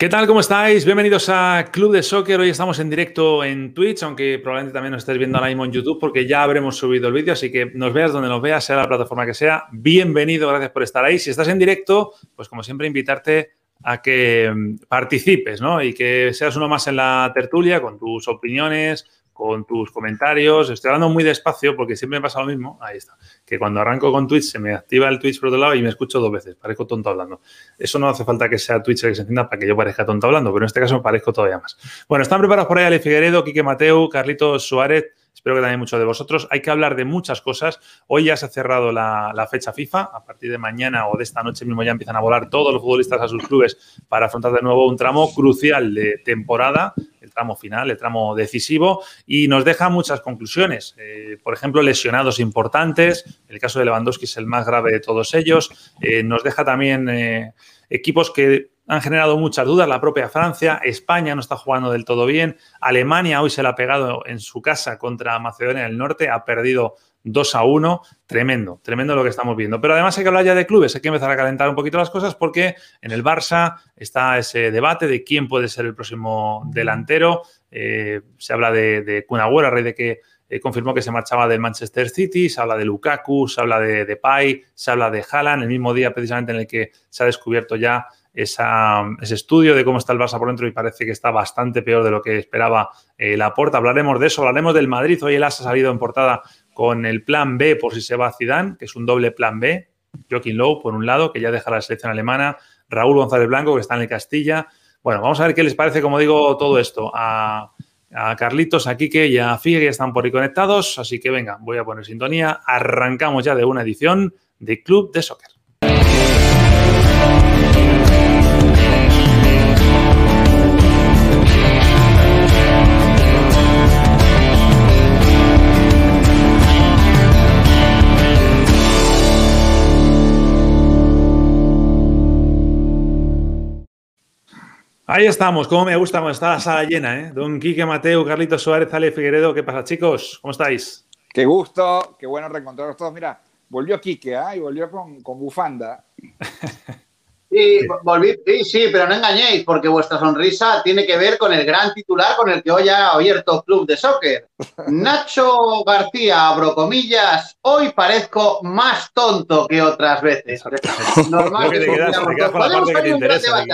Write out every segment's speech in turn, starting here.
¿Qué tal? ¿Cómo estáis? Bienvenidos a Club de Soccer. Hoy estamos en directo en Twitch, aunque probablemente también nos estéis viendo ahora mismo en YouTube porque ya habremos subido el vídeo, así que nos veas donde nos veas, sea la plataforma que sea. Bienvenido, gracias por estar ahí. Si estás en directo, pues como siempre invitarte a que mm, participes, ¿no? Y que seas uno más en la tertulia con tus opiniones, con tus comentarios. Estoy hablando muy despacio porque siempre me pasa lo mismo. Ahí está. Que cuando arranco con Twitch se me activa el Twitch por otro lado y me escucho dos veces. Parezco tonto hablando. Eso no hace falta que sea Twitch el que se encienda para que yo parezca tonto hablando, pero en este caso me parezco todavía más. Bueno, están preparados por ahí Ale Figueredo, Quique Mateu, Carlitos Suárez. Espero que también muchos de vosotros. Hay que hablar de muchas cosas. Hoy ya se ha cerrado la, fecha FIFA. A partir de mañana o de esta noche mismo ya empiezan a volar todos los futbolistas a sus clubes para afrontar de nuevo un tramo crucial de temporada tramo final, el tramo decisivo, y nos deja muchas conclusiones. Eh, por ejemplo, lesionados importantes, el caso de Lewandowski es el más grave de todos ellos. Eh, nos deja también eh, equipos que han generado muchas dudas, la propia Francia, España no está jugando del todo bien, Alemania hoy se la ha pegado en su casa contra Macedonia del Norte, ha perdido 2 a 1. Tremendo, tremendo lo que estamos viendo. Pero además hay que hablar ya de clubes, hay que empezar a calentar un poquito las cosas porque en el Barça está ese debate de quién puede ser el próximo delantero. Eh, se habla de, de Kun a raíz de que eh, confirmó que se marchaba del Manchester City, se habla de Lukaku, se habla de Depay, se habla de Haaland, el mismo día precisamente en el que se ha descubierto ya ese estudio de cómo está el Barça por dentro y parece que está bastante peor de lo que esperaba eh, la Porta. Hablaremos de eso, hablaremos del Madrid. Hoy el AS ha salido en portada con el plan B por si se va a Zidane, que es un doble plan B. Joaquín Lowe, por un lado, que ya deja la selección alemana. Raúl González Blanco, que está en el Castilla. Bueno, vamos a ver qué les parece, como digo, todo esto. A, Carlitos, a Quique y a Figue, que están por ahí conectados. Así que venga, voy a poner sintonía. Arrancamos ya de una edición de Club de Soccer. Ahí estamos, como me gusta cuando está la sala llena, ¿eh? Don Quique Mateo, Carlitos Suárez, Ale Figueredo, ¿qué pasa, chicos? ¿Cómo estáis? Qué gusto, qué bueno reencontraros todos. Mira, volvió Quique, ¿ah? Y volvió con, con bufanda. Sí, volví, sí, sí, pero no engañéis, porque vuestra sonrisa tiene que ver con el gran titular con el que hoy ha abierto Club de Soccer. Nacho García, abro comillas, hoy parezco más tonto que otras veces. Normal que te quedas, te quedas con la parte que te interesa.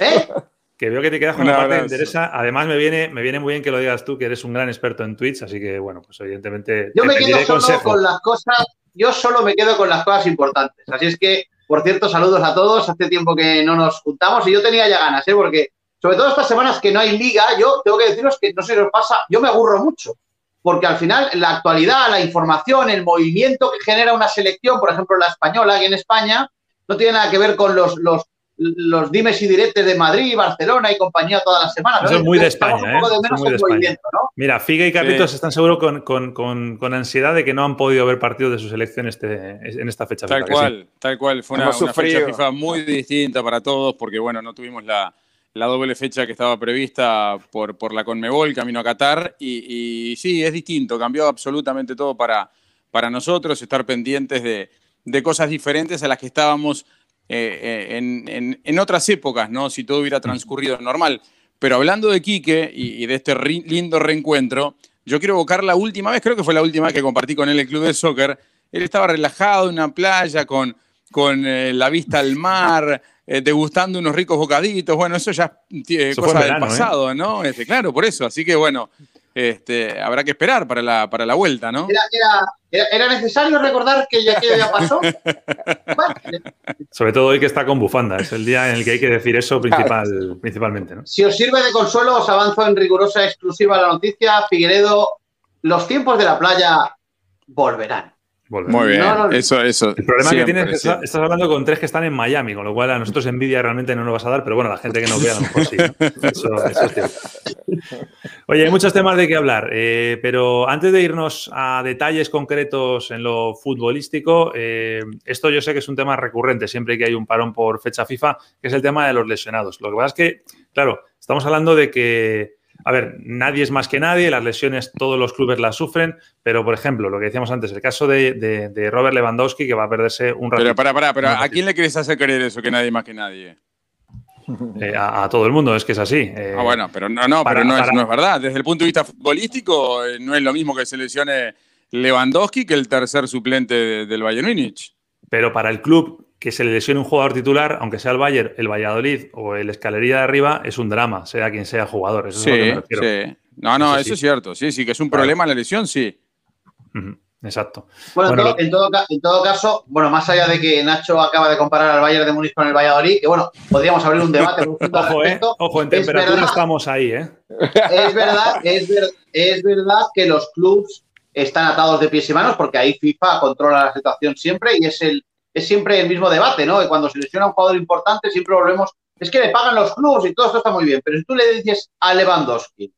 ¿Eh? Que veo que te quedas con la parte que te interesa. Además, me viene, me viene muy bien que lo digas tú, que eres un gran experto en Twitch, así que, bueno, pues evidentemente. Yo me quedo solo consejo. con las cosas, yo solo me quedo con las cosas importantes. Así es que, por cierto, saludos a todos. Hace tiempo que no nos juntamos y yo tenía ya ganas, ¿eh? Porque, sobre todo estas semanas que no hay liga, yo tengo que deciros que no sé si os pasa, yo me aburro mucho. Porque al final, la actualidad, la información, el movimiento que genera una selección, por ejemplo, la española aquí en España, no tiene nada que ver con los, los los dimes y diretes de Madrid, Barcelona y compañía todas las semanas. Eso es muy de España, ¿eh? De muy de España. ¿no? Mira, Figue y Carlitos sí. están seguros con, con, con, con, ansiedad de que no han podido ver partido de su selección este, en esta fecha. Tal FIFA, cual, sí. tal cual. Fue una, una fecha FIFA muy distinta para todos porque, bueno, no tuvimos la, la doble fecha que estaba prevista por, por la Conmebol, camino a Qatar. Y, y, sí, es distinto, cambió absolutamente todo para, para nosotros, estar pendientes de, de cosas diferentes a las que estábamos eh, en, en, en, otras épocas, ¿no? Si todo hubiera transcurrido normal. Pero hablando de Quique y, y de este re, lindo reencuentro, yo quiero evocar la última vez, creo que fue la última vez que compartí con él el club de soccer. Él estaba relajado en una playa con, con eh, la vista al mar, eh, degustando unos ricos bocaditos. Bueno, eso ya es eh, cosa verano, del pasado, ¿no? Este, claro, por eso. Así que bueno, este, habrá que esperar para la, para la vuelta, ¿no? Era, era, era necesario recordar que ya, que ya pasó. Sobre todo hoy que está con bufanda, es el día en el que hay que decir eso principal, claro. principalmente. ¿no? Si os sirve de consuelo, os avanzo en rigurosa exclusiva la noticia. Figueredo, los tiempos de la playa volverán. Muy bien, eso, eso. El problema que tienes es que estás hablando con tres que están en Miami, con lo cual a nosotros envidia realmente no nos vas a dar, pero bueno, la gente que nos vea a lo mejor sí. Eso, es cierto. Oye, hay muchos temas de qué hablar, eh, pero antes de irnos a detalles concretos en lo futbolístico, eh, esto yo sé que es un tema recurrente siempre que hay un parón por fecha FIFA, que es el tema de los lesionados. Lo que pasa es que, claro, estamos hablando de que a ver, nadie es más que nadie, las lesiones todos los clubes las sufren, pero por ejemplo, lo que decíamos antes, el caso de, Robert Lewandowski, que va a perderse un rato. Pero para, para, pero ¿a quién le quieres hacer creer eso, que nadie más que nadie? Eh, a, todo el mundo, es que es así. Eh, ah, bueno, pero no, no, pero no, es, no, es, verdad. Desde el punto de vista futbolístico, eh, no es lo mismo que se lesione Lewandowski que el tercer suplente del Bayern Múnich. Pero para el club que se le lesione un jugador titular, aunque sea el Bayern, el Valladolid o el Escalería de arriba, es un drama, sea quien sea jugador. Eso sí, es lo que me sí. No, no, eso, es cierto. Sí, sí, que es un problema la lesión, sí. Exacto. Bueno, en, todo, caso, bueno, más allá de que Nacho acaba de comparar al Bayern de Múnich con el Valladolid, que bueno, podríamos abrir un debate. ojo, eh, ojo, en temperatura estamos ahí, ¿eh? Es verdad, es, es verdad que los clubs están atados de pies y manos porque ahí FIFA controla la situación siempre y es el es siempre el mismo debate, ¿no? Que cuando se lesiona un jugador importante siempre volvemos, es que le pagan los clubes y todo esto está muy bien, pero si tú le dices a Lewandowski,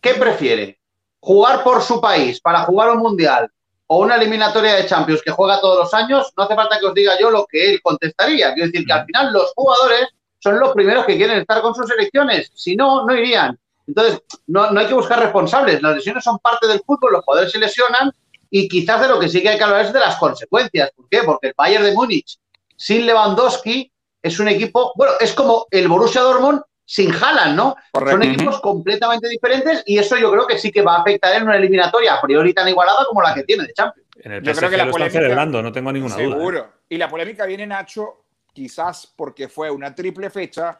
¿qué prefiere? ¿Jugar por su país para jugar un mundial o una eliminatoria de Champions que juega todos los años? No hace falta que os diga yo lo que él contestaría. Quiero decir que al final los jugadores son los primeros que quieren estar con sus selecciones, si no, no irían. Entonces, no, no hay que buscar responsables. Las lesiones son parte del fútbol, los jugadores se lesionan y quizás de lo que sí que hay que hablar es de las consecuencias. ¿Por qué? Porque el Bayern de Múnich sin Lewandowski es un equipo, bueno, es como el Borussia Dortmund sin Haaland, ¿no? Son equipos completamente diferentes y eso yo creo que sí que va a afectar en una eliminatoria a priori tan igualada como la que tiene de Champions. En el yo creo que la polémica, celebrando, no tengo ninguna duda. ¿eh? Seguro. Y la polémica viene, Nacho, quizás porque fue una triple fecha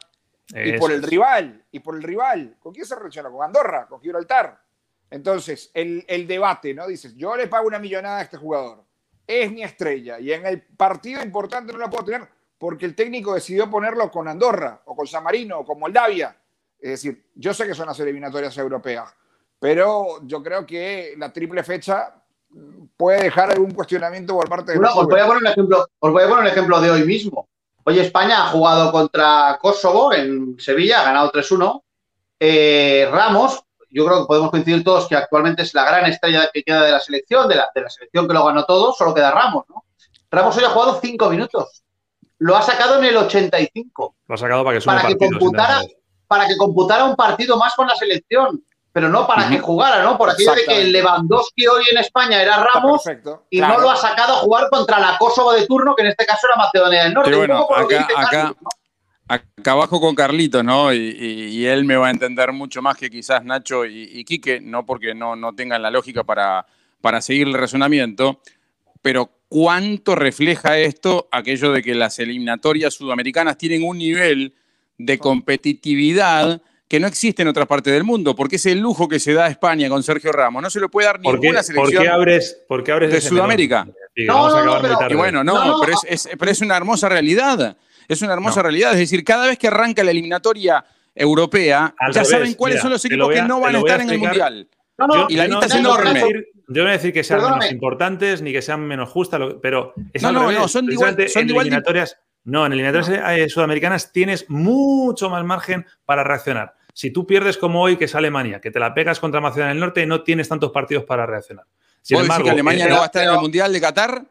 y por el rival, y por el rival. ¿Con quién se relaciona? Con Andorra, con Gibraltar. Entonces, el, debate, ¿no? Dices, yo le pago una millonada a este jugador, es mi estrella, y en el partido importante no lo puedo tener porque el técnico decidió ponerlo con Andorra, o con San Marino, o con Moldavia. Es decir, yo sé que son las eliminatorias europeas, pero yo creo que la triple fecha puede dejar algún cuestionamiento por parte de no, os voy, a poner un ejemplo, os voy a poner un ejemplo de hoy mismo. Hoy España ha jugado contra Kosovo en Sevilla, ha ganado 3-1. Eh, Ramos yo creo que podemos coincidir todos que actualmente es la gran estrella que queda de la selección, de la, de la selección que lo ganó todo, solo queda Ramos, ¿no? Ramos hoy ha jugado cinco minutos. Lo ha sacado en el 85. Lo ha sacado para que, para que computara, para que computara un partido más con la selección, pero no para que jugara, ¿no? Por aquello de que Lewandowski hoy en España era Ramos y no lo ha sacado a jugar contra la Kosovo de turno, que en este caso era Macedonia del Norte. bueno, acá, acá abajo con Carlito, ¿no? Y, él me va a entender mucho más que quizás Nacho y, Quique, no porque no, no tengan la lógica para, para seguir el razonamiento, pero ¿cuánto refleja esto aquello de que las eliminatorias sudamericanas tienen un nivel de competitividad que no existe en otras partes del mundo, porque es el lujo que se da a España con Sergio Ramos. No se lo puede dar ninguna selección ¿por qué abres, por qué abres de Sudamérica. No, no, no, y bueno, no, pero, es, pero es una hermosa realidad. Es una hermosa realidad. Es decir, cada vez que arranca la eliminatoria europea, ya saben cuáles son los equipos que no van a estar en el Mundial. y la lista es enorme. yo no voy a decir que sean menos importantes ni que sean menos justas, pero es no, no, no, son igual, son igual eliminatorias. No, en eliminatorias eh, sudamericanas tienes mucho más margen para reaccionar. Si tú pierdes como hoy, que es Alemania, que te la pegas contra Macedonia del Norte, no tienes tantos partidos para reaccionar. Sin embargo, que Alemania no va a estar en el Mundial de Qatar?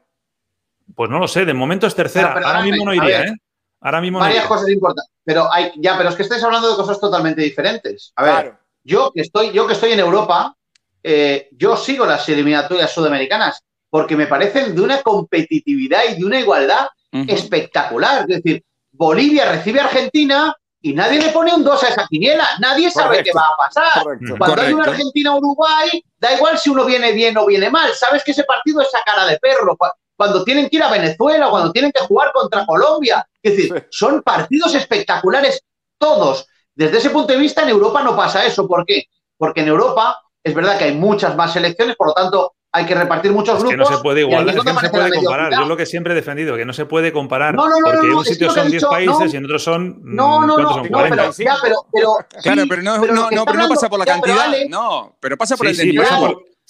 Pues no lo sé, de momento es tercera. Ahora mismo no iría, ¿eh? Ahora mismo Varias cosas importantes. Pero hay, ya, pero es que estáis hablando de cosas totalmente diferentes. A ver, yo que estoy, yo que estoy en Europa, eh, yo sigo las eliminatorias sudamericanas porque me parecen de una competitividad y de una igualdad espectacular. Es decir, Bolivia recibe a Argentina y nadie le pone un 2 a esa quiniela. Nadie sabe qué va a pasar. Cuando hay una Argentina-Uruguay, da igual si uno viene bien o viene mal. Sabes que ese partido es a cara de perro cuando tienen que ir a Venezuela, cuando tienen que jugar contra Colombia. Es decir, son partidos espectaculares todos. Desde ese punto de vista, en Europa no pasa eso. ¿Por qué? Porque en Europa es verdad que hay muchas más selecciones, por lo tanto, hay que repartir muchos grupos. Que no se puede igualar, es que no se puede comparar. Yo es lo que siempre he defendido, que no se puede comparar. No, no, no, porque en un sitio son 10 países y en otros son. No, no, no, pero, pero, pero, claro, pero no, no, no, pero no pasa por la cantidad. No, pero pasa por el desnivel.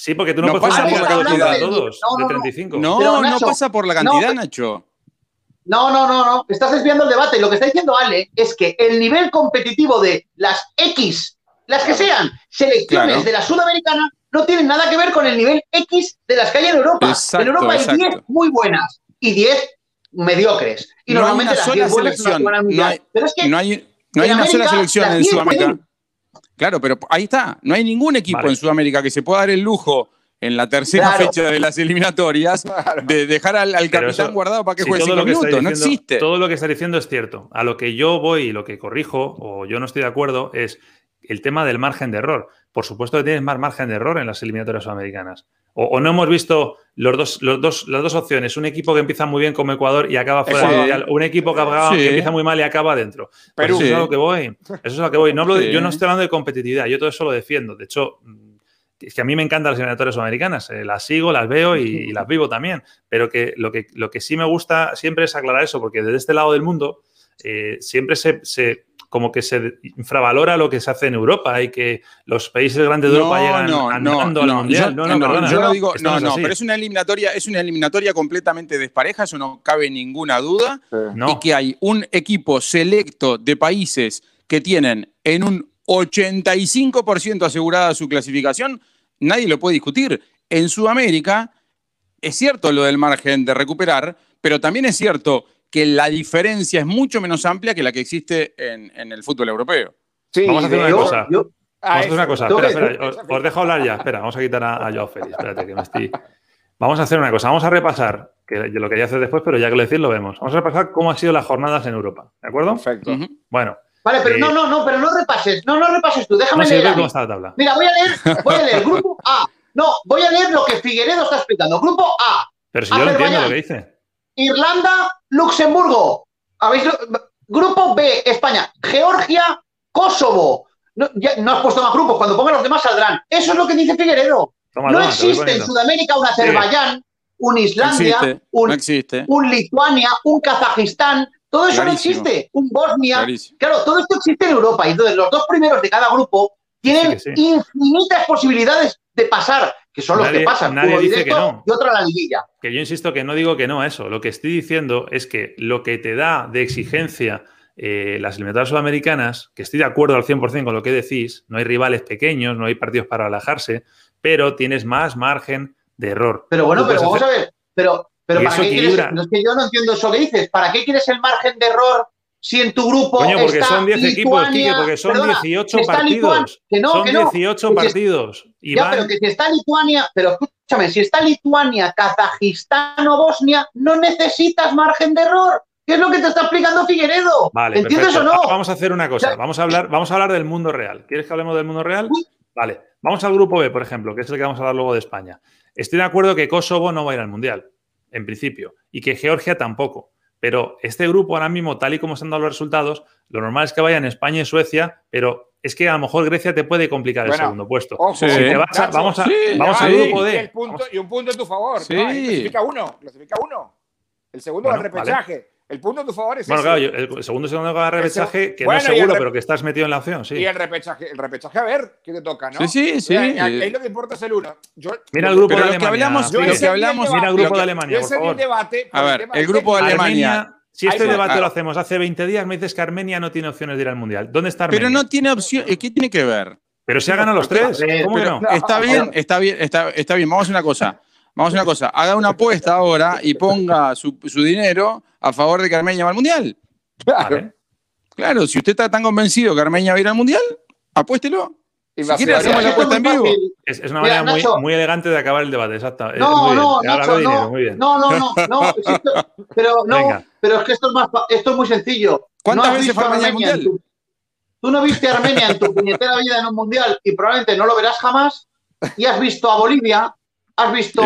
Sí, porque tú no, puedes pasar por la cantidad de todos, de 35. No, no pasa por la cantidad, Nacho. No, no, no, no. Estás desviando el debate. Lo que está diciendo Ale es que el nivel competitivo de las X, las que sean, selecciones de la sudamericana, no tienen nada que ver con el nivel X de las que hay en Europa. en Europa hay 10 muy buenas y 10 mediocres. Y normalmente las 10 buenas selección. No hay, Pero es que no hay, una sola selección en Sudamérica. Claro, pero ahí está. No hay ningún equipo en Sudamérica que se pueda dar el lujo en la tercera fecha de las eliminatorias de dejar al, capitán guardado para que juegue cinco minutos. no existe. Todo lo que está diciendo es cierto. A lo que yo voy y lo que corrijo, o yo no estoy de acuerdo, es el tema del margen de error. Por supuesto que tienes más margen de error en las eliminatorias sudamericanas. O, no hemos visto los dos, los dos, las dos opciones. Un equipo que empieza muy bien como Ecuador y acaba fuera del Mundial. Un equipo que, empieza muy mal y acaba dentro. Pero eso es a lo que voy. Eso es a lo que voy. No yo no estoy hablando de competitividad. Yo todo eso lo defiendo. De hecho, es que a mí me encantan las eliminatorias sudamericanas. Eh, las sigo, las veo y, las vivo también. Pero que lo, que lo que sí me gusta siempre es aclarar eso, porque desde este lado del mundo eh, siempre se como que se infravalora lo que se hace en Europa y que los países grandes de Europa llegan andando al mundial. no, no, yo no digo, no, no, pero es una eliminatoria, es una eliminatoria completamente despareja, eso no cabe ninguna duda. Y que hay un equipo selecto de países que tienen en un 85% asegurada su clasificación, nadie lo puede discutir. En Sudamérica es cierto lo del margen de recuperar, pero también es cierto que la diferencia es mucho menos amplia que la que existe en, el fútbol europeo. vamos a hacer una cosa. vamos a hacer una cosa. Espera, espera, os, dejo hablar ya. Espera, vamos a quitar a, a Joao Félix. Espérate, que me estoy. Vamos a hacer una cosa. Vamos a repasar, que yo lo quería hacer después, pero ya que lo decís, lo vemos. Vamos a repasar cómo han sido las jornadas en Europa. ¿De acuerdo? Perfecto. Bueno. Vale, pero no, no, no, pero no repases, no, no repases tú, déjame leer. Cómo está la tabla. Mira, voy a leer, voy a leer Grupo A. No, voy a leer lo que Figueredo está explicando. Grupo A. Pero si yo lo entiendo lo que dice. Irlanda, Luxemburgo, ¿Habéis Grupo B, España, Georgia, Kosovo. No, has puesto más grupos, cuando pongan los demás saldrán. Eso es lo que dice Figueredo. no existe en Sudamérica un Azerbaiyán, un Islandia, un, un, Lituania, un Kazajistán. Todo eso no existe. Un Bosnia. Claro, todo esto existe en Europa. Y entonces los dos primeros de cada grupo tienen infinitas posibilidades de pasar que son los que pasan. Nadie dice que no. Y otra la liguilla. Que yo insisto que no digo que no a eso. Lo que estoy diciendo es que lo que te da de exigencia eh, las eliminatorias sudamericanas, que estoy de acuerdo al 100% con lo que decís, no hay rivales pequeños, no hay partidos para relajarse, pero tienes más margen de error. Pero bueno, pero vamos a ver, pero, pero ¿para qué quieres? No es que yo no entiendo eso que dices. ¿Para qué quieres el margen de error si en tu grupo. Coño, porque son 10 equipos, Quique, porque son 18 partidos. que no, son que no, 18 partidos. Ya, pero que si está Lituania, pero escúchame, si está Lituania, Kazajistán o Bosnia, no necesitas margen de error. ¿Qué es lo que te está explicando Figueredo? Vale, ¿Entiendes o no? Vamos a hacer una cosa. Vamos a hablar, vamos a hablar del mundo real. ¿Quieres que hablemos del mundo real? Vale. Vamos al grupo B, por ejemplo, que es el que vamos a hablar luego de España. Estoy de acuerdo que Kosovo no va a ir al Mundial, en principio, y que Georgia tampoco. Pero este grupo ahora mismo, tal y como están dando los resultados, lo normal es que vayan España y Suecia, pero es que a lo mejor Grecia te puede complicar el segundo puesto. vamos a, vamos al grupo D. Y, un punto en tu favor. clasifica uno. Clasifica uno. El segundo es el repechaje. El punto en tu favor es Bueno, claro, el segundo y segundo de repechaje, que no es seguro, pero que estás metido en la opción, sí. Y el repechaje, el repechaje a ver qué te toca, ¿no? Sí, sí, sí. Ahí, lo que importa es el uno. mira el grupo de Alemania. Que hablamos, lo que hablamos, mira el grupo de Alemania, por favor. Debate a ver, el grupo de Alemania. Si este debate lo hacemos hace 20 días, me dices que Armenia no tiene opciones de ir al Mundial. ¿Dónde está Armenia? Pero no tiene opción. ¿Qué tiene que ver? Pero se ha ganado los tres. ¿Cómo que no? Está bien, está bien, está, está bien. Vamos a una cosa. Vamos a una cosa. Haga una apuesta ahora y ponga su, su dinero a favor de que Armenia va al Mundial. Claro. Claro, si usted está tan convencido que Armenia va a ir al Mundial, apuéstelo. Si quiere, hacemos la apuesta en vivo. Es, una manera muy, muy, elegante de acabar el debate, exacto. No, no, Nacho, no, no, no, no, no, pero no, pero es que esto es, más, esto es muy sencillo. ¿Cuántas veces fue Armenia al Mundial? tú no viste a Armenia en tu puñetera vida en un Mundial y probablemente no lo verás jamás y has visto a Bolivia has visto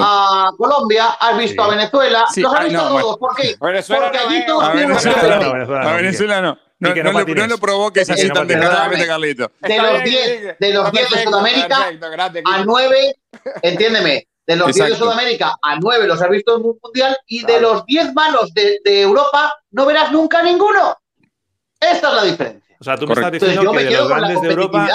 a Colombia, has visto a Venezuela, los has visto todos. ¿Por qué? Porque allí todos a Venezuela, no, a Venezuela no. No, no, no, no, lo provoques así tan descaradamente, Carlito. De los 10 de, los diez de Sudamérica, a 9, entiéndeme, de los 10 de Sudamérica, a 9 los has visto en un mundial y de los 10 malos de, de Europa no verás nunca ninguno. Esta es la diferencia. O sea, tú me estás diciendo que de los grandes de Europa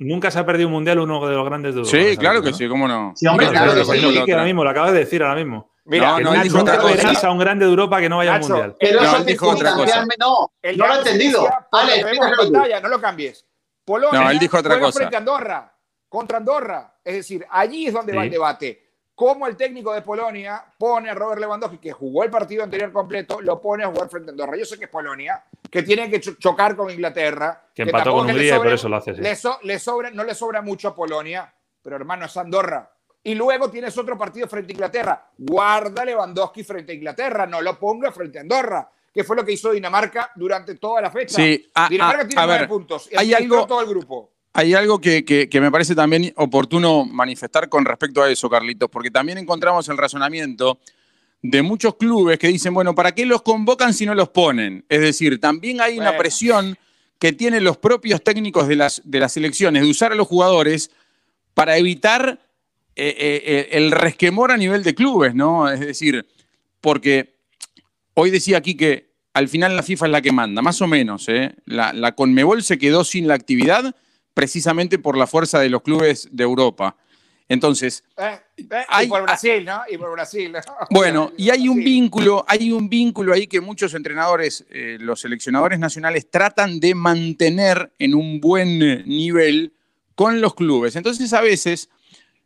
nunca se ha perdido un mundial uno de los grandes de Europa. Sí, claro que sí, cómo no. Sí, hombre, claro, que sí. ahora mismo, lo acabas de decir ahora mismo. Mira, no, no, nunca verás a un grande de Europa que no vaya al mundial. Pero eso dijo otra cosa. No, no lo he entendido. Vale, no lo cambies. Polonia no, él dijo otra cosa. frente a Andorra, contra Andorra. Es decir, allí es donde va el debate cómo el técnico de Polonia pone a Robert Lewandowski, que jugó el partido anterior completo, lo pone a jugar frente a Andorra. Yo sé que es Polonia, que tiene que chocar con Inglaterra. Que, empató con Hungría y por eso lo hace. Le, sobra, no le sobra mucho a Polonia, pero hermano, es Andorra. Y luego tienes otro partido frente a Inglaterra. Guarda Lewandowski frente a Inglaterra, no lo ponga frente a Andorra que fue lo que hizo Dinamarca durante toda la fecha. Sí, Dinamarca tiene nueve puntos. hay algo, todo el grupo. Hay algo que, me parece también oportuno manifestar con respecto a eso, Carlitos, porque también encontramos el razonamiento de muchos clubes que dicen, bueno, ¿para qué los convocan si no los ponen? Es decir, también hay una presión que tienen los propios técnicos de las, de las selecciones de usar a los jugadores para evitar eh, eh, eh, el resquemor a nivel de clubes, ¿no? Es decir, porque hoy decía aquí que al final la FIFA es la que manda, más o menos, ¿eh? La, la Conmebol se quedó sin la actividad precisamente por la fuerza de los clubes de Europa. Entonces, eh, eh, hay, y por Brasil, ¿no? Y por Brasil. Bueno, y hay un vínculo, hay un vínculo ahí que muchos entrenadores, eh, los seleccionadores nacionales, tratan de mantener en un buen nivel con los clubes. Entonces, a veces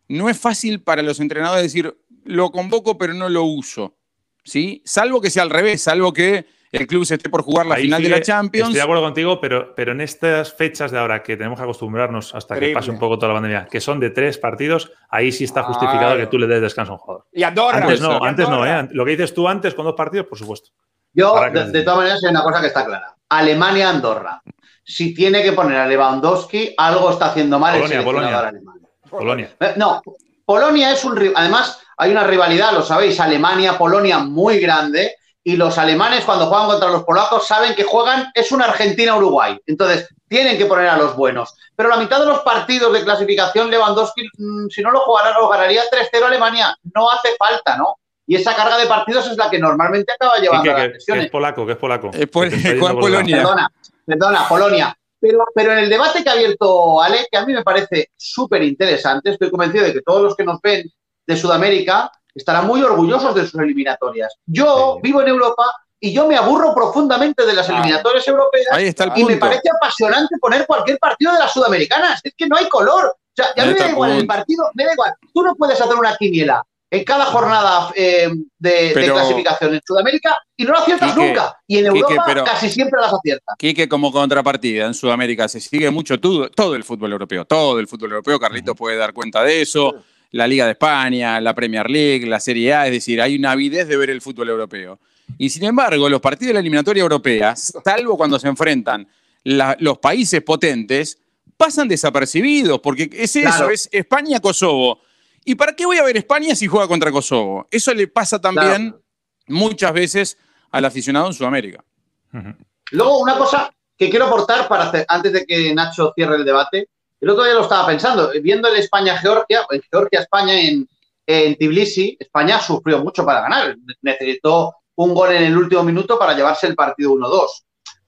no es fácil para los entrenadores decir, lo convoco pero no lo uso. ¿Sí? Salvo que sea al revés, salvo que el club se esté por jugar la final de la Champions. Estoy de acuerdo contigo, pero, pero en estas fechas de ahora que tenemos que acostumbrarnos hasta que pase un poco toda la pandemia, que son de tres partidos, ahí sí está justificado que tú le des descanso a un jugador. Y Andorra. Antes no, antes no, ¿eh? Lo que dices tú antes con dos partidos, por supuesto. Yo, de, todas maneras, hay una cosa que está clara. Alemania-Andorra. Si tiene que poner a Lewandowski, algo está haciendo mal Polonia, el Polonia. alemán. Polonia. Eh, no, Polonia es un... Además, hay una rivalidad, lo sabéis, Alemania-Polonia muy grande y los alemanes cuando juegan contra los polacos saben que juegan, es una Argentina-Uruguay. Entonces, tienen que poner a los buenos. Pero la mitad de los partidos de clasificación, Lewandowski, mm, si no lo jugara, lo ganaría 3-0 Alemania. No hace falta, ¿no? Y esa carga de partidos es la que normalmente acaba llevando a las lesiones. es polaco, que es polaco. Es Polonia. Perdona, perdona, Polonia. Pero, pero en el debate que ha abierto Ale, que a mí me parece súper interesante, estoy convencido de que todos los que nos ven de Sudamérica estarán muy orgullosos de sus eliminatorias. Yo vivo en Europa y yo me aburro profundamente de las eliminatorias europeas y me parece apasionante poner cualquier partido de las sudamericanas. Es que no hay color. O sea, ya me da igual el partido, me da igual. Tú no puedes hacer una quiniela en cada jornada eh, de, clasificación en Sudamérica y no lo aciertas nunca. Y en Europa casi siempre las aciertas. Quique, como contrapartida, en Sudamérica se sigue mucho todo, todo el fútbol europeo. Todo el fútbol europeo. Carlito puede dar cuenta de eso la Liga de España, la Premier League, la Serie A, es decir, hay una avidez de ver el fútbol europeo. Y sin embargo, los partidos de la eliminatoria europea, salvo cuando se enfrentan los países potentes, pasan desapercibidos, porque es eso, es España-Kosovo. ¿Y para qué voy a ver España si juega contra Kosovo? Eso le pasa también muchas veces al aficionado en Sudamérica. Luego, una cosa que quiero aportar para antes de que Nacho cierre el debate, el otro día lo estaba pensando, viendo el España-Georgia, en Georgia-España en, Tbilisi, España sufrió mucho para ganar. Necesitó un gol en el último minuto para llevarse el partido 1-2.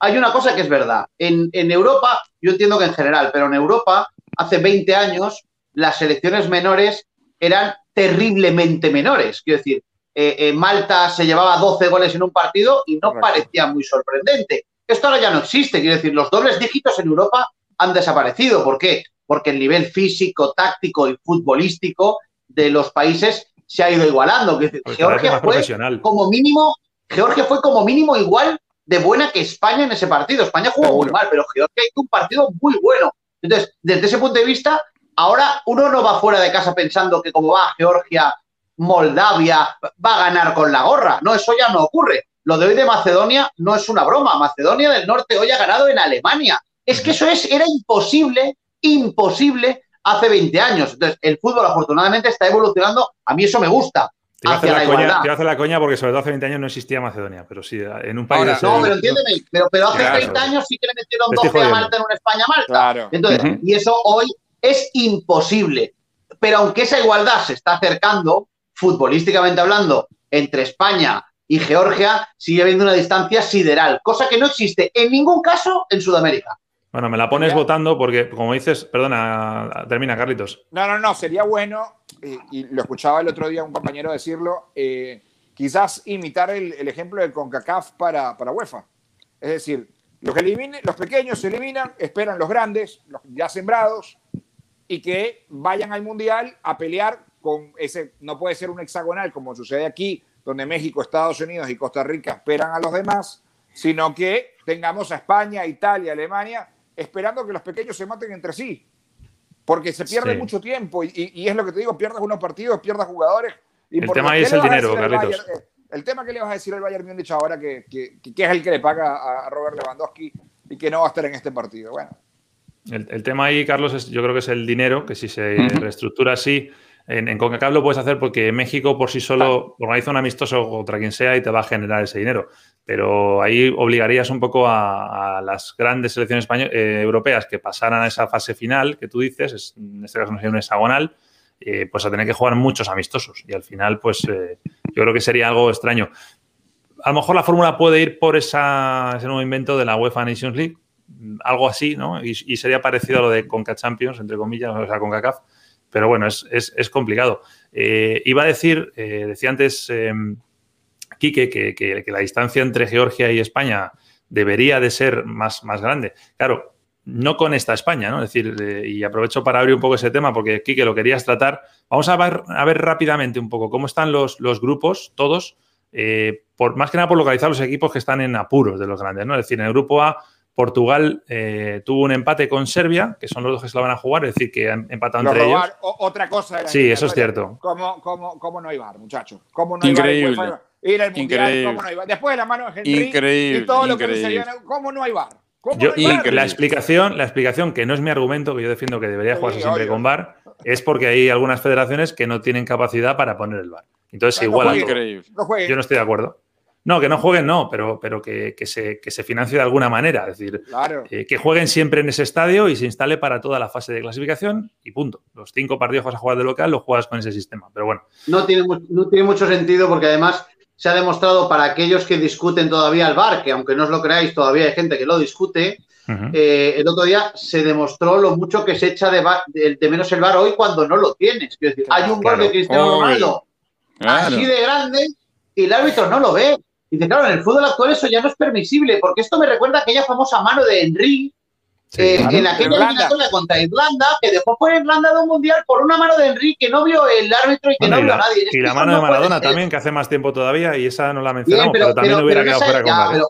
Hay una cosa que es verdad. En, Europa, yo entiendo que en general, pero en Europa, hace 20 años, las selecciones menores eran terriblemente menores. Quiero decir, eh, eh, Malta se llevaba 12 goles en un partido y no parecía muy sorprendente. Esto ahora ya no existe. Quiero decir, los dobles dígitos en Europa han desaparecido. ¿Por qué? Porque el nivel físico, táctico y futbolístico de los países se ha ido igualando. Georgia fue como mínimo, Georgia fue como mínimo igual de buena que España en ese partido. España jugó muy mal, pero Georgia hizo un partido muy bueno. Entonces, desde ese punto de vista, ahora uno no va fuera de casa pensando que como va Georgia, Moldavia, va a ganar con la gorra. No, eso ya no ocurre. Lo de hoy de Macedonia no es una broma. Macedonia del Norte hoy ha ganado en Alemania. Es que eso es, era imposible, imposible hace 20 años. Entonces, el fútbol afortunadamente está evolucionando. A mí eso me gusta. Te hace la, coña, te hace la coña porque sobre todo hace 20 años no existía Macedonia, pero sí, en un país... no, pero entiéndeme, pero, pero hace 20 años sí que le metieron 12 a Malta en una España-Malta. Claro. Entonces, y eso hoy es imposible. Pero aunque esa igualdad se está acercando, futbolísticamente hablando, entre España y Georgia sigue habiendo una distancia sideral, cosa que no existe en ningún caso en Sudamérica. Bueno, me la pones votando porque, como dices, perdona, termina, Carlitos. No, no, no, sería bueno, eh, y lo escuchaba el otro día un compañero decirlo, eh, quizás imitar el, ejemplo de CONCACAF para, para UEFA. Es decir, los, los pequeños se eliminan, esperan los grandes, los ya sembrados, y que vayan al Mundial a pelear con ese, no puede ser un hexagonal como sucede aquí, donde México, Estados Unidos y Costa Rica esperan a los demás, sino que tengamos a España, Italia, Alemania, esperando que los pequeños se maten entre sí. Porque se pierde mucho tiempo y, es lo que te digo, pierdas unos partidos, pierdas jugadores. Y el tema ahí es el dinero, Carlitos. Eh, el tema que le vas a decir al Bayern Múnich ahora que, que, que, es el que le paga a Robert Lewandowski y que no va a estar en este partido. Bueno. El, tema ahí, Carlos, es, yo creo que es el dinero, que si se reestructura así, en, en, CONCACAF lo puedes hacer porque México por sí solo organiza un amistoso contra quien sea y te va a generar ese dinero. Pero ahí obligarías un poco a, las grandes selecciones eh, europeas que pasaran a esa fase final que tú dices, en este caso no sería un hexagonal, eh, pues a tener que jugar muchos amistosos. Y al final, pues eh, yo creo que sería algo extraño. A lo mejor la fórmula puede ir por esa, ese nuevo invento de la UEFA Nations League, algo así, ¿no? Y, sería parecido a lo de Conca Champions, entre comillas, o sea, CONCACAF. Pero bueno, es, complicado. Eh, iba a decir, decía antes Quique, que, que, la distancia entre Georgia y España debería de ser más, más grande. Claro, no con esta España, ¿no? Es decir, eh, y aprovecho para abrir un poco ese tema porque aquí que lo querías tratar. Vamos a ver, a ver rápidamente un poco cómo están los, los grupos, todos, eh, por, más que nada por localizar los equipos que están en apuros de los grandes, ¿no? Es decir, en el grupo A, Portugal eh, tuvo un empate con Serbia, que son los dos que se lo van a jugar, es decir, que han empatado entre ellos. otra cosa. Sí, eso es cierto. ¿Cómo, cómo, cómo no hay bar, muchachos? ¿Cómo no Increíble. Ir al mundial, ¿cómo no hay bar? Después de la mano de Henry Increíble. y todo lo que se ¿cómo no hay bar? la explicación, la explicación, que no es mi argumento, que yo defiendo que debería jugarse siempre con VAR, es porque hay algunas federaciones que no tienen capacidad para poner el VAR. Entonces, igual. yo no estoy de acuerdo. No, que no jueguen, no, pero, pero que, se, que se financie de alguna manera. Es decir, eh, que jueguen siempre en ese estadio y se instale para toda la fase de clasificación y punto. Los cinco partidos que vas a jugar de local los juegas con ese sistema. Pero bueno. No tiene, no tiene mucho sentido porque además se ha demostrado para aquellos que discuten todavía el VAR, que aunque no os lo creáis, todavía hay gente que lo discute. Eh, el otro día se demostró lo mucho que se echa de, de, menos el VAR hoy cuando no lo tienes. decir, hay un gol de Cristiano Ronaldo así de grande y el árbitro no lo ve. Y dice, claro, en el fútbol actual eso ya no es permisible, porque esto me recuerda a aquella famosa mano de Henry eh, en aquella eliminatoria contra Irlanda, que dejó por Irlanda de un mundial por una mano de Enrique que no vio el árbitro y que no vio a nadie. y la mano de Maradona también, que hace más tiempo todavía, y esa no la mencionamos, pero, también hubiera quedado fuera con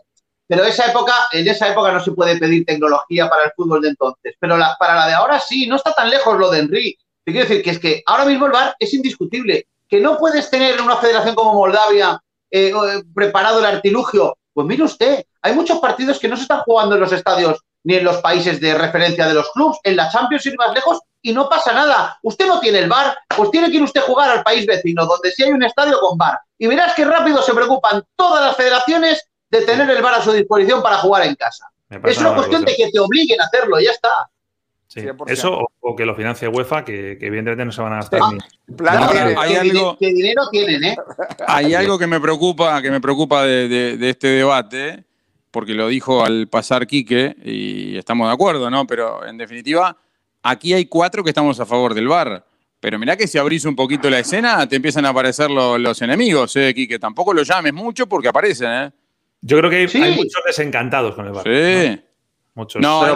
pero, esa época, en esa época no se puede pedir tecnología para el fútbol de entonces. Pero para la de ahora sí, no está tan lejos lo de Enrique. Te quiero decir que es que ahora mismo el VAR es indiscutible. Que no puedes tener en una federación como Moldavia eh, eh, preparado el artilugio. Pues mire usted, hay muchos partidos que no se están jugando en los estadios ni en los países de referencia de los clubes, en la Champions ir más lejos y no pasa nada. Usted no tiene el bar, pues tiene que ir usted a jugar al país vecino, donde sí hay un estadio con bar. Y verás que rápido se preocupan todas las federaciones de tener el bar a su disposición para jugar en casa. Es una cuestión de que te obliguen a hacerlo, ya está. Eso o, que lo financie UEFA, que, evidentemente no se van a gastar ni. hay algo, que dinero tienen, ¿eh? Hay algo que me preocupa, que me preocupa de, de este debate, porque lo dijo al pasar Quique y estamos de acuerdo, ¿no? Pero en definitiva, aquí hay cuatro que estamos a favor del VAR. Pero mirá que si abrís un poquito la escena, te empiezan a aparecer los enemigos, ¿eh, Quique? Tampoco lo llames mucho porque aparecen, ¿eh? Yo creo que hay, muchos desencantados con el VAR. Sí. Muchos. No,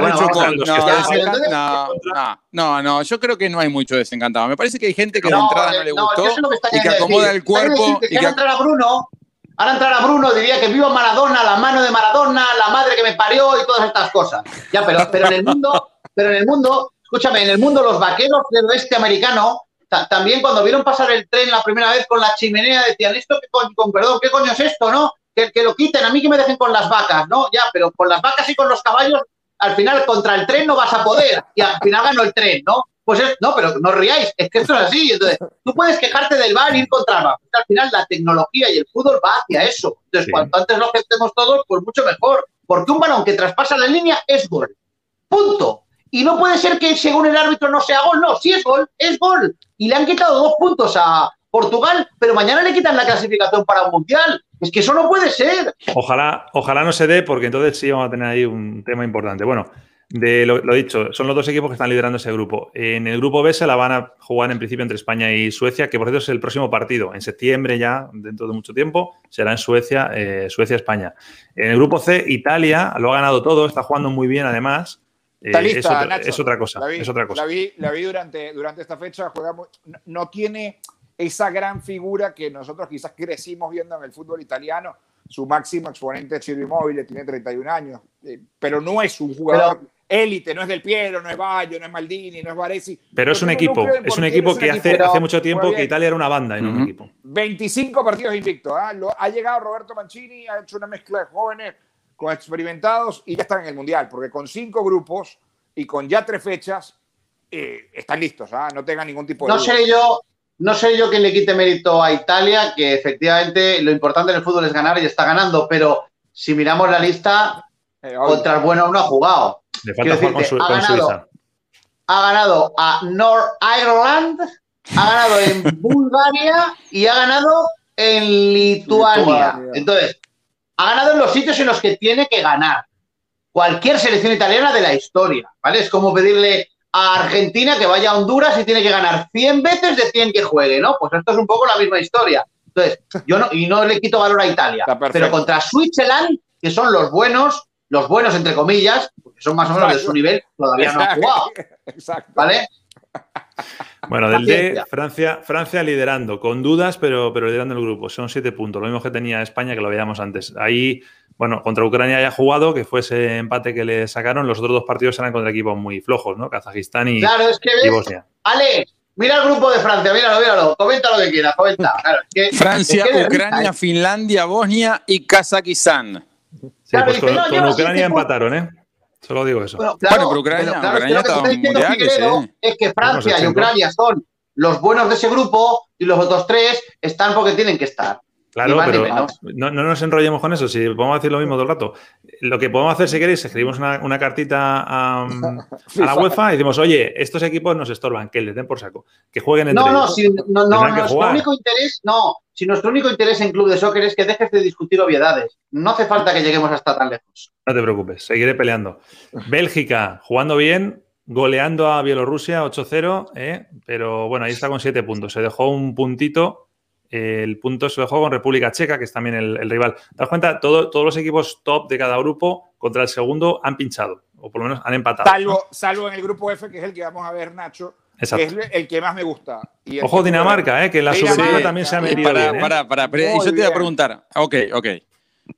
no, no, yo creo que no hay mucho desencantado. Me parece que hay gente que de entrada no le gustó y que acomoda el cuerpo. y que entrar a Bruno Ahora entrar a Bruno diría que viva Maradona, la mano de Maradona, la madre que me parió y todas estas cosas. Ya, pero, pero en el mundo, pero en el mundo, escúchame, en el mundo los vaqueros del oeste americano también cuando vieron pasar el tren la primera vez con la chimenea decían, esto con, perdón, ¿qué coño es esto, no? Que, que lo quiten, a mí que me dejen con las vacas, ¿no? Ya, pero con las vacas y con los caballos, al final contra el tren no vas a poder y al final ganó el tren, ¿no? Pues es, no, pero no ríais, es que esto es así. Entonces, tú puedes quejarte del bar y ir contra el bar. Al final, la tecnología y el fútbol va hacia eso. Entonces, cuanto antes lo aceptemos todos, pues mucho mejor. Porque un balón que traspasa la línea es gol. Punto. Y no puede ser que según el árbitro no sea gol. No, si es gol, es gol. Y le han quitado dos puntos a Portugal, pero mañana le quitan la clasificación para un mundial. Es que eso no puede ser. Ojalá, ojalá no se dé, porque entonces sí vamos a tener ahí un tema importante. Bueno, de lo, dicho, son los dos equipos que están liderando ese grupo. En el grupo B se la van a jugar en principio entre España y Suecia, que por cierto es el próximo partido. En septiembre ya, dentro de mucho tiempo, será en Suecia, eh, Suecia-España. En el grupo C, Italia lo ha ganado todo, está jugando muy bien además. Eh, es, otra, cosa. La vi, es otra cosa. La vi, durante, durante esta fecha, no, tiene esa gran figura que nosotros quizás crecimos viendo en el fútbol italiano. Su máximo exponente es Ciro Immobile, tiene 31 años, eh, pero no es un jugador élite, no es Del Piero, no es Bayo, no es Maldini, no es Varesi. Pero es un equipo, es un equipo que hace, hace mucho tiempo que Italia era una banda en un equipo. 25 partidos invictos. ¿ah? ha llegado Roberto Mancini, ha hecho una mezcla de jóvenes con experimentados y ya están en el Mundial, porque con cinco grupos y con ya tres fechas eh, están listos, ¿ah? no tengan ningún tipo de... No sé yo, no sé yo quién le quite mérito a Italia, que efectivamente lo importante en el fútbol es ganar y está ganando, pero si miramos la lista, eh, contra el bueno no ha jugado. Le falta jugar con, ha, ganado, ha ganado a North Ireland, ha ganado en Bulgaria y ha ganado en Lituania. Entonces, ha ganado en los sitios en los que tiene que ganar. Cualquier selección italiana de la historia, ¿vale? Es como pedirle a Argentina que vaya a Honduras y tiene que ganar 100 veces de 100 que juegue, ¿no? Pues esto es un poco la misma historia. Entonces, yo no, y no le quito valor a Italia, pero contra Switzerland, que son los buenos, los buenos, entre comillas, porque son más o menos de su nivel, todavía no han jugado. Exacto. ¿Vale? Bueno, del D, Francia, Francia liderando, con dudas, pero, pero liderando el grupo. Son siete puntos, lo mismo que tenía España, que lo veíamos antes. Ahí, bueno, contra Ucrania ya ha jugado, que fue ese empate que le sacaron. Los otros dos partidos eran contra equipos muy flojos, ¿no? Kazajistán y, claro, es que Bosnia. Ale, mira el grupo de Francia, míralo, míralo. Comenta lo que quieras, comenta. Francia, Ucrania, Finlandia, Bosnia y Kazajistán. Sí, pues con, Ucrania empataron, ¿eh? Solo digo eso. Bueno, claro, pero Ucrania, Ucrania que es que Francia y Ucrania son los buenos de ese grupo y los otros tres están porque tienen que estar. Claro, pero no, nos enrollemos con eso. Si podemos decir lo mismo todo el rato. Lo que podemos hacer, si queréis, escribimos una, cartita a, la UEFA y decimos, oye, estos equipos nos estorban, que les den por saco, que jueguen entre no, no, Si, no, no, nuestro único interés, no. Si nuestro único interés en Club de Soccer es que dejes de discutir obviedades. No hace falta que lleguemos hasta tan lejos. No te preocupes, seguiré peleando. Bélgica, jugando bien, goleando a Bielorrusia 8-0, ¿eh? pero bueno, ahí está con 7 puntos. Se dejó un puntito el punto se dejó con República Checa, que es también el, rival. ¿Te das cuenta? todos los equipos top de cada grupo contra el segundo han pinchado, o por lo menos han empatado. Salvo, salvo en el grupo F, que es el que vamos a ver, Nacho, que es el que más me gusta. Ojo Dinamarca, eh, que la sub también se ha metido para, bien. ¿eh? Para, para, yo te voy a preguntar. Ok, ok.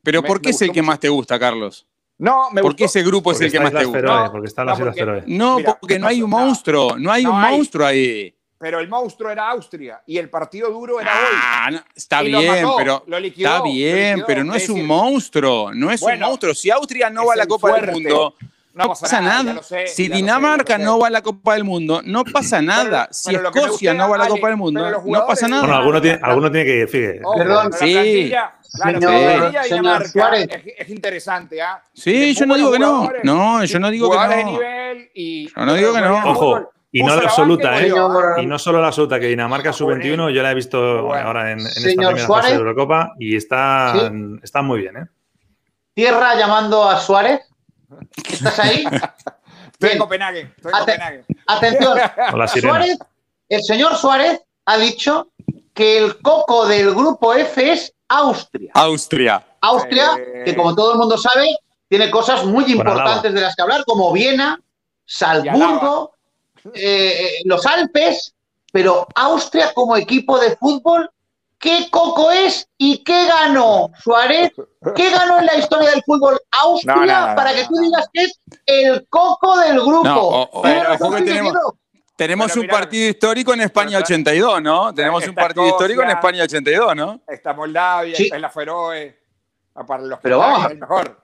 Pero ¿por qué es el que más te gusta, Carlos? No, me ¿Por qué ese grupo es el que más te gusta? porque están las Islas No, porque no hay un monstruo, no hay un monstruo ahí pero el monstruo era Austria y el partido duro era ah, hoy. está bien, pero está bien, pero no es, un monstruo, no es un monstruo. Si Austria no va a la Copa del Mundo, no pasa nada. si Dinamarca no va a la Copa del Mundo, no pasa nada. si Escocia no va a la Copa del Mundo, no pasa nada. Bueno, alguno tiene, alguno tiene que ir, fíjate. Perdón, sí. señor, Suárez. Es, interesante, ¿ah? Sí, yo no digo que no. No, yo no digo que no. yo no digo que no. Ojo, y no la absoluta, ¿eh? Y no solo la absoluta, que Dinamarca sub-21, yo la he visto ahora en, esta primera fase de Eurocopa y está, está muy bien, ¿eh? Tierra llamando a Suárez. ¿Estás ahí? Estoy en Copenhague. Atención. Suárez, el señor Suárez ha dicho que el coco del grupo F es Austria. Austria. Austria, que eh. como todo el mundo sabe, tiene cosas muy importantes de las que hablar, como Viena, Salzburgo, eh, los Alpes, pero Austria como equipo de fútbol, ¿qué coco es y qué ganó Suárez? ¿Qué ganó en la historia del fútbol Austria para que tú digas que es el coco del grupo? tenemos, un partido histórico en España 82, ¿no? Tenemos un partido histórico en España 82, ¿no? Está Moldavia, está la Feroe. Para los pero vamos, el mejor.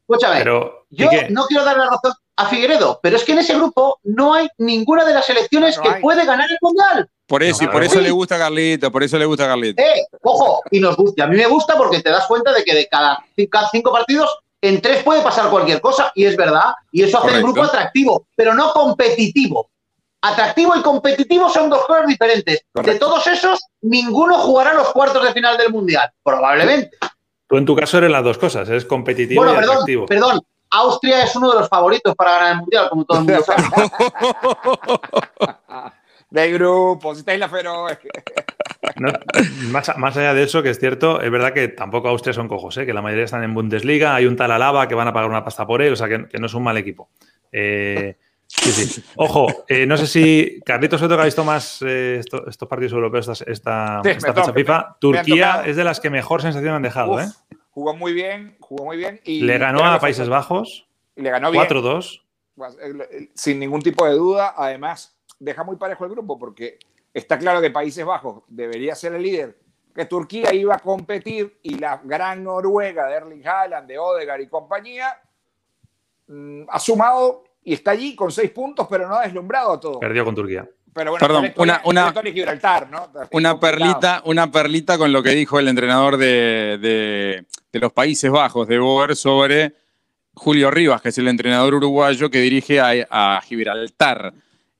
Escúchame, yo no quiero dar la razón a Figueredo, pero es que en ese grupo no hay ninguna de las selecciones que puede ganar el Mundial. Por eso, y por eso le gusta a Carlito, por eso le gusta a Carlito. Eh, ojo, y nos gusta. A mí me gusta porque te das cuenta de que de cada cinco partidos, en tres puede pasar cualquier cosa, y es verdad, y eso hace el grupo atractivo, pero no competitivo. Atractivo y competitivo son dos cosas diferentes. De todos esos, ninguno jugará los cuartos de final del Mundial, probablemente. Tú en tu caso eres las dos cosas, eres competitivo bueno, y perdón, atractivo. Perdón, Austria es uno de los favoritos para ganar el Mundial, como todo el mundo sabe. de grupo, si estáis la feroz. más, más, allá de eso, que es cierto, es verdad que tampoco Austria son cojos, ¿eh? que la mayoría están en Bundesliga, hay un tal Alaba que van a pagar una pasta por él, o sea que, no es un mal equipo. Eh, sí, sí. Ojo, eh, no sé si Carlitos Soto que ha visto más eh, estos partidos europeos esta, esta, fecha FIFA. Turquía es de las que mejor sensación han dejado, ¿eh? Jugó muy bien, jugó muy bien. Y le ganó a Países Bajos. Le ganó bien. 4-2. Sin ningún tipo de duda. Además, deja muy parejo el grupo porque está claro que Países Bajos debería ser el líder, que Turquía iba a competir y la gran Noruega de Erling Haaland, de Odegaard y compañía mm, ha sumado y está allí con seis puntos, pero no ha deslumbrado a todo. Perdió con Turquía. Pero bueno, Perdón, una, una, una perlita, una perlita con lo que dijo el entrenador de, de, los Países Bajos, de Boer, sobre Julio Rivas, que es el entrenador uruguayo que dirige a, a Gibraltar.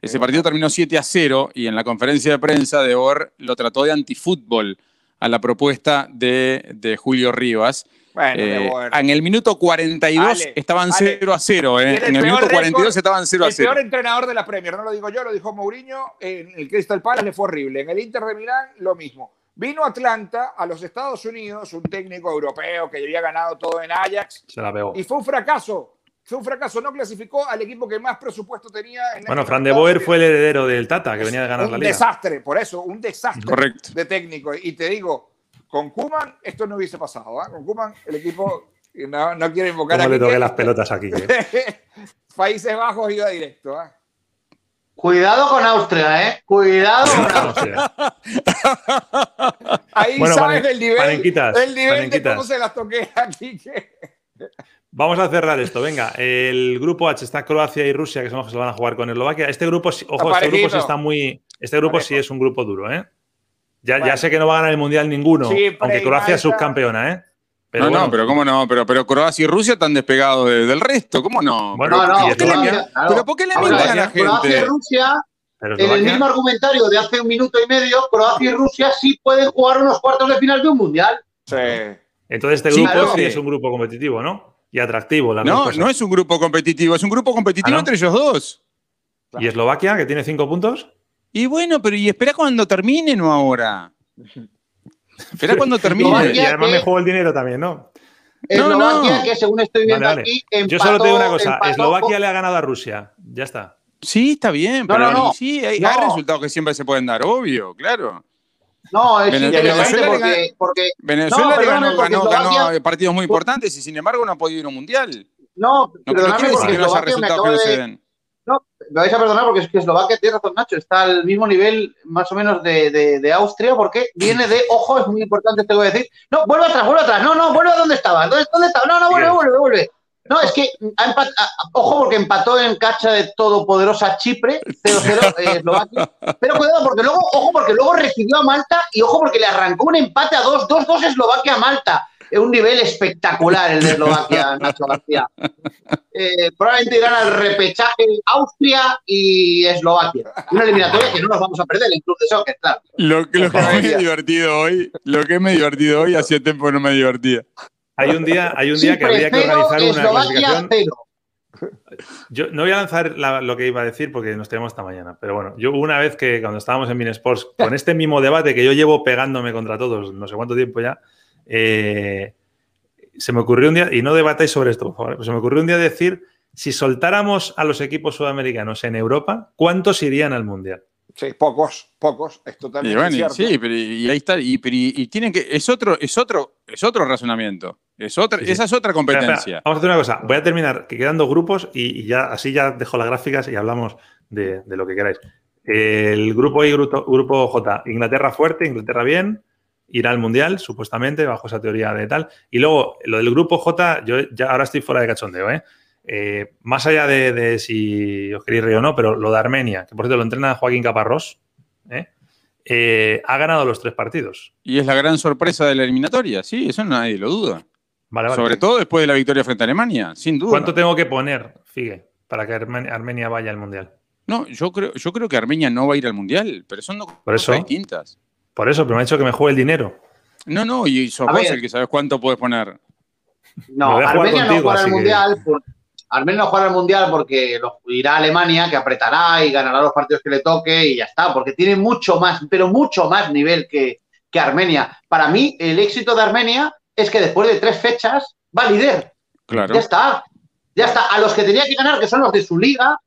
Ese partido terminó 7 a 0 y en la conferencia de prensa de Or lo trató de antifútbol a la propuesta de, Julio Rivas. Eh, en el minuto 42 estaban 0 a 0. Eh. En el minuto 42 estaban 0 a 0. El peor entrenador de la Premier, no lo digo yo, lo dijo Mourinho. En el Crystal Palace le fue horrible. En el Inter de Milán, lo mismo. Vino a Atlanta, a los Estados Unidos, un técnico europeo que había ganado todo en Ajax. Se la pegó. Y fue un fracaso fue un fracaso, no clasificó al equipo que más presupuesto tenía. En bueno, Fran de Boer fue el heredero del Tata, que venía de ganar la liga. Un desastre, por eso, un desastre de técnico. Y te digo, con Kuman esto no hubiese pasado. ¿eh? Con Kuman el equipo no, no quiere invocar ¿Cómo le toqué las pelotas aquí? ¿eh? Países Bajos iba directo. ¿eh? Cuidado con Austria, ¿eh? Cuidado con Austria. Ahí sabes el nivel, el nivel de cómo se las toqué aquí. Vamos a cerrar esto. Venga, el grupo H está Croacia y Rusia, que son los que se van a jugar con Eslovaquia. Este grupo, ojo, este grupo sí está muy. Este grupo sí es un grupo duro, ¿eh? Ya, ya, sé que no va a ganar el mundial ninguno, aunque Croacia es subcampeona, ¿eh? Pero no, no, pero cómo no, pero, pero Croacia y Rusia están despegados del resto, ¿cómo no? Bueno, pero, no, no, pero ¿por qué le mienten a la gente? Croacia y Rusia, en el mismo argumentario de hace un minuto y medio, Croacia y Rusia sí pueden jugar unos cuartos de final de un mundial. Sí. Entonces este grupo sí es un grupo competitivo, ¿no? y atractivo. La no, no es un grupo competitivo, es un grupo competitivo ah, entre ellos dos. ¿Y Eslovaquia, que tiene cinco puntos? Y bueno, pero y espera cuando termine, no ahora. espera cuando termine. y además me juego el dinero también, ¿no? Eslovaquia, que según estoy viendo aquí, Yo solo te digo una cosa, Eslovaquia le ha ganado a Rusia, ya está. Sí, está bien, pero sí, hay, hay resultados que siempre se pueden dar, obvio, claro. No, es Venezuela porque, Venezuela ganó, ganó, partidos muy importantes y sin embargo no ha podido ir a un mundial. No, no perdóname porque que no resultados que no se den. No, me vais a perdonar porque es que Eslovaquia, tiene razón Nacho, está al mismo nivel más o menos de, de, de, Austria porque viene de, ojo, es muy importante, te voy a decir, no, vuelve atrás, vuelve atrás, no, no, vuelve a donde estaba, ¿dónde, dónde estaba? No, no, vuelve, vuelve, vuelve. No, es que, ojo, porque empató en cacha de todopoderosa Chipre, 0-0 eh, Eslovaquia. Pero cuidado, porque luego, ojo, porque luego recibió a Malta y ojo, porque le arrancó un empate a 2, 2-2 Eslovaquia-Malta. Es un nivel espectacular el de Eslovaquia, Nacho García. Eh, probablemente irán al repechaje Austria y Eslovaquia. Una eliminatoria que no nos vamos a perder en Club de Soccer, claro. Lo, que me divertido hoy, lo que me divertido hoy, hacía tiempo no me divertía. Hay un día, hay un día que habría que organizar una clasificación. Yo no voy a lanzar lo que iba a decir porque nos tenemos esta mañana, pero bueno, yo una vez que cuando estábamos en Minesports, con este mismo debate que yo llevo pegándome contra todos, no sé cuánto tiempo ya, eh, se me ocurrió un día, y no debatáis sobre esto, por favor, se me ocurrió un día decir, si soltáramos a los equipos sudamericanos en Europa, ¿cuántos irían al Mundial? Sí, pocos, pocos, es totalmente cierto. Sí, pero y ahí está, y, y, tienen que, es otro, es otro, es otro razonamiento. Es otra, Esa es otra competencia. Vamos a hacer una cosa. Voy a terminar que quedan dos grupos y, ya así ya dejo las gráficas y hablamos de, lo que queráis. El grupo I, grupo, J, Inglaterra fuerte, Inglaterra bien, irá al Mundial, supuestamente, bajo esa teoría de tal. Y luego, lo del grupo J, yo ya ahora estoy fuera de cachondeo, ¿eh? eh más allá de, si os queréis reír o no, pero lo de Armenia, que por cierto lo entrena Joaquín Caparrós, ¿eh? Eh, ha ganado los tres partidos. Y es la gran sorpresa de la eliminatoria, sí, eso nadie lo duda. Sobre todo después de la victoria frente a Alemania, sin duda. ¿Cuánto tengo que poner, Figue, para que Armenia vaya al Mundial? No, yo creo, yo creo que Armenia no va a ir al Mundial, pero son dos cosas distintas. Por eso, pero me ha dicho que me juegue el dinero. No, no, y sos vos el que sabes cuánto puedes poner. No, Armenia no juega el Mundial. Armenia no juega el Mundial porque lo irá a Alemania, que apretará y ganará los partidos que le toque y ya está, porque tiene mucho más, pero mucho más nivel que, que Armenia. Para mí, el éxito de Armenia es que después de tres fechas va líder. Claro. Ya está. Ya está. A los que tenía que ganar, que son los de su liga,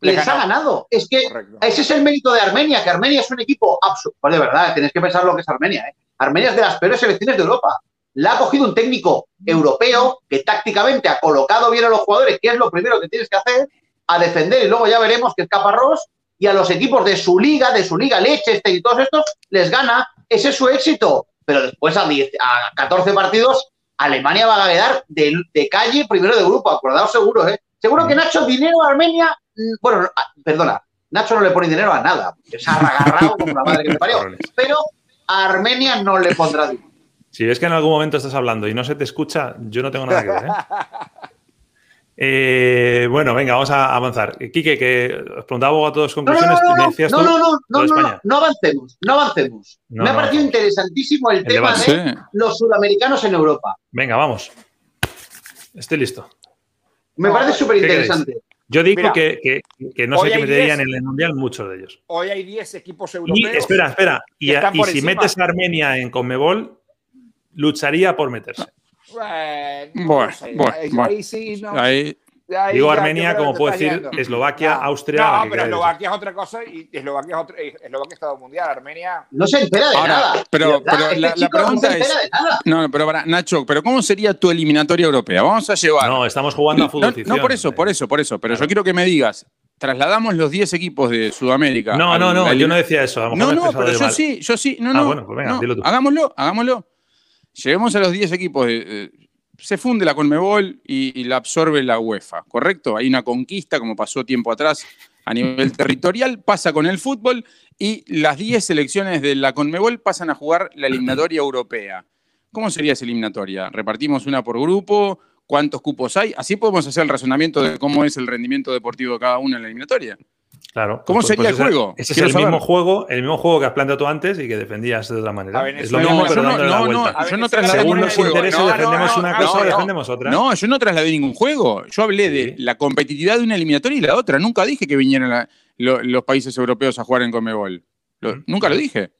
les ha ganado. Es que ese es el mérito de Armenia, que Armenia es un equipo absoluto. Pues de verdad, tenéis que pensar lo que es Armenia. ¿eh? Armenia es de las peores selecciones de Europa. La ha cogido un técnico europeo que tácticamente ha colocado bien a los jugadores, que es lo primero que tienes que hacer, a defender y luego ya veremos que es Caparrós y a los equipos de su liga, de su liga Leicester y todos estos, les gana. Ese es su éxito. Pero después a, 10, a 14 partidos, Alemania va a quedar de, de calle primero de grupo, acordaos seguro, ¿eh? Seguro que Nacho dinero a Armenia, mm, bueno, perdona, Nacho no le pone dinero a nada, se ha agarrado como la madre que me parió, pero a Armenia no le pondrá dinero. Si ves que en algún momento estás hablando y no se te escucha, yo no tengo nada que ver. ¿eh? Eh, bueno, venga, vamos a avanzar. Quique, que os preguntaba a todos conclusiones. No, no, no, no, no, no, no, no, avancemos, no avancemos. Me ha parecido interesantísimo el, tema de los sudamericanos en Europa. Venga, vamos. Estoy listo. Me parece súper interesante. Yo digo que, no sé qué meterían en el Mundial muchos de ellos. Hoy hay 10 equipos europeos. Y, espera, espera. Y, si metes a Armenia en Conmebol, lucharía por meterse. Bueno, bueno, ahí, sí, no. Digo Armenia, como puedo decir, Eslovaquia, Austria. No, pero Eslovaquia es otra cosa y Eslovaquia es otro, Eslovaquia es Estado Mundial. Armenia. No se entera de nada. Pero, pero la, este pregunta es. No, pero para, Nacho, pero ¿cómo sería tu eliminatoria europea? Vamos a llevar. No, estamos jugando a fútbol. No, por eso, por eso, por eso. Pero yo quiero que me digas, trasladamos los 10 equipos de Sudamérica. No, no, no, yo no decía eso. no, no, pero yo sí, yo sí. No, ah, no. bueno, pues venga, dilo tú. Hagámoslo, hagámoslo. Llevemos a los 10 equipos se funde la Conmebol y, la absorbe la UEFA, ¿correcto? Hay una conquista, como pasó tiempo atrás a nivel territorial, pasa con el fútbol y las 10 selecciones de la Conmebol pasan a jugar la eliminatoria europea. ¿Cómo sería esa eliminatoria? ¿Repartimos una por grupo? ¿Cuántos cupos hay? Así podemos hacer el razonamiento de cómo es el rendimiento deportivo de cada uno en la eliminatoria. Claro. ¿Cómo pues, sería pues el juego? Ese es el mismo juego, el mismo juego que has planteado tú antes y que defendías de otra manera. es lo mismo, pero dándole la vuelta. yo no trasladé Según los intereses defendemos una cosa o defendemos otra. No, yo no trasladé ningún juego. Yo hablé de la competitividad de una eliminatoria y la otra. Nunca dije que vinieran los países europeos a jugar en Comebol. Nunca lo dije.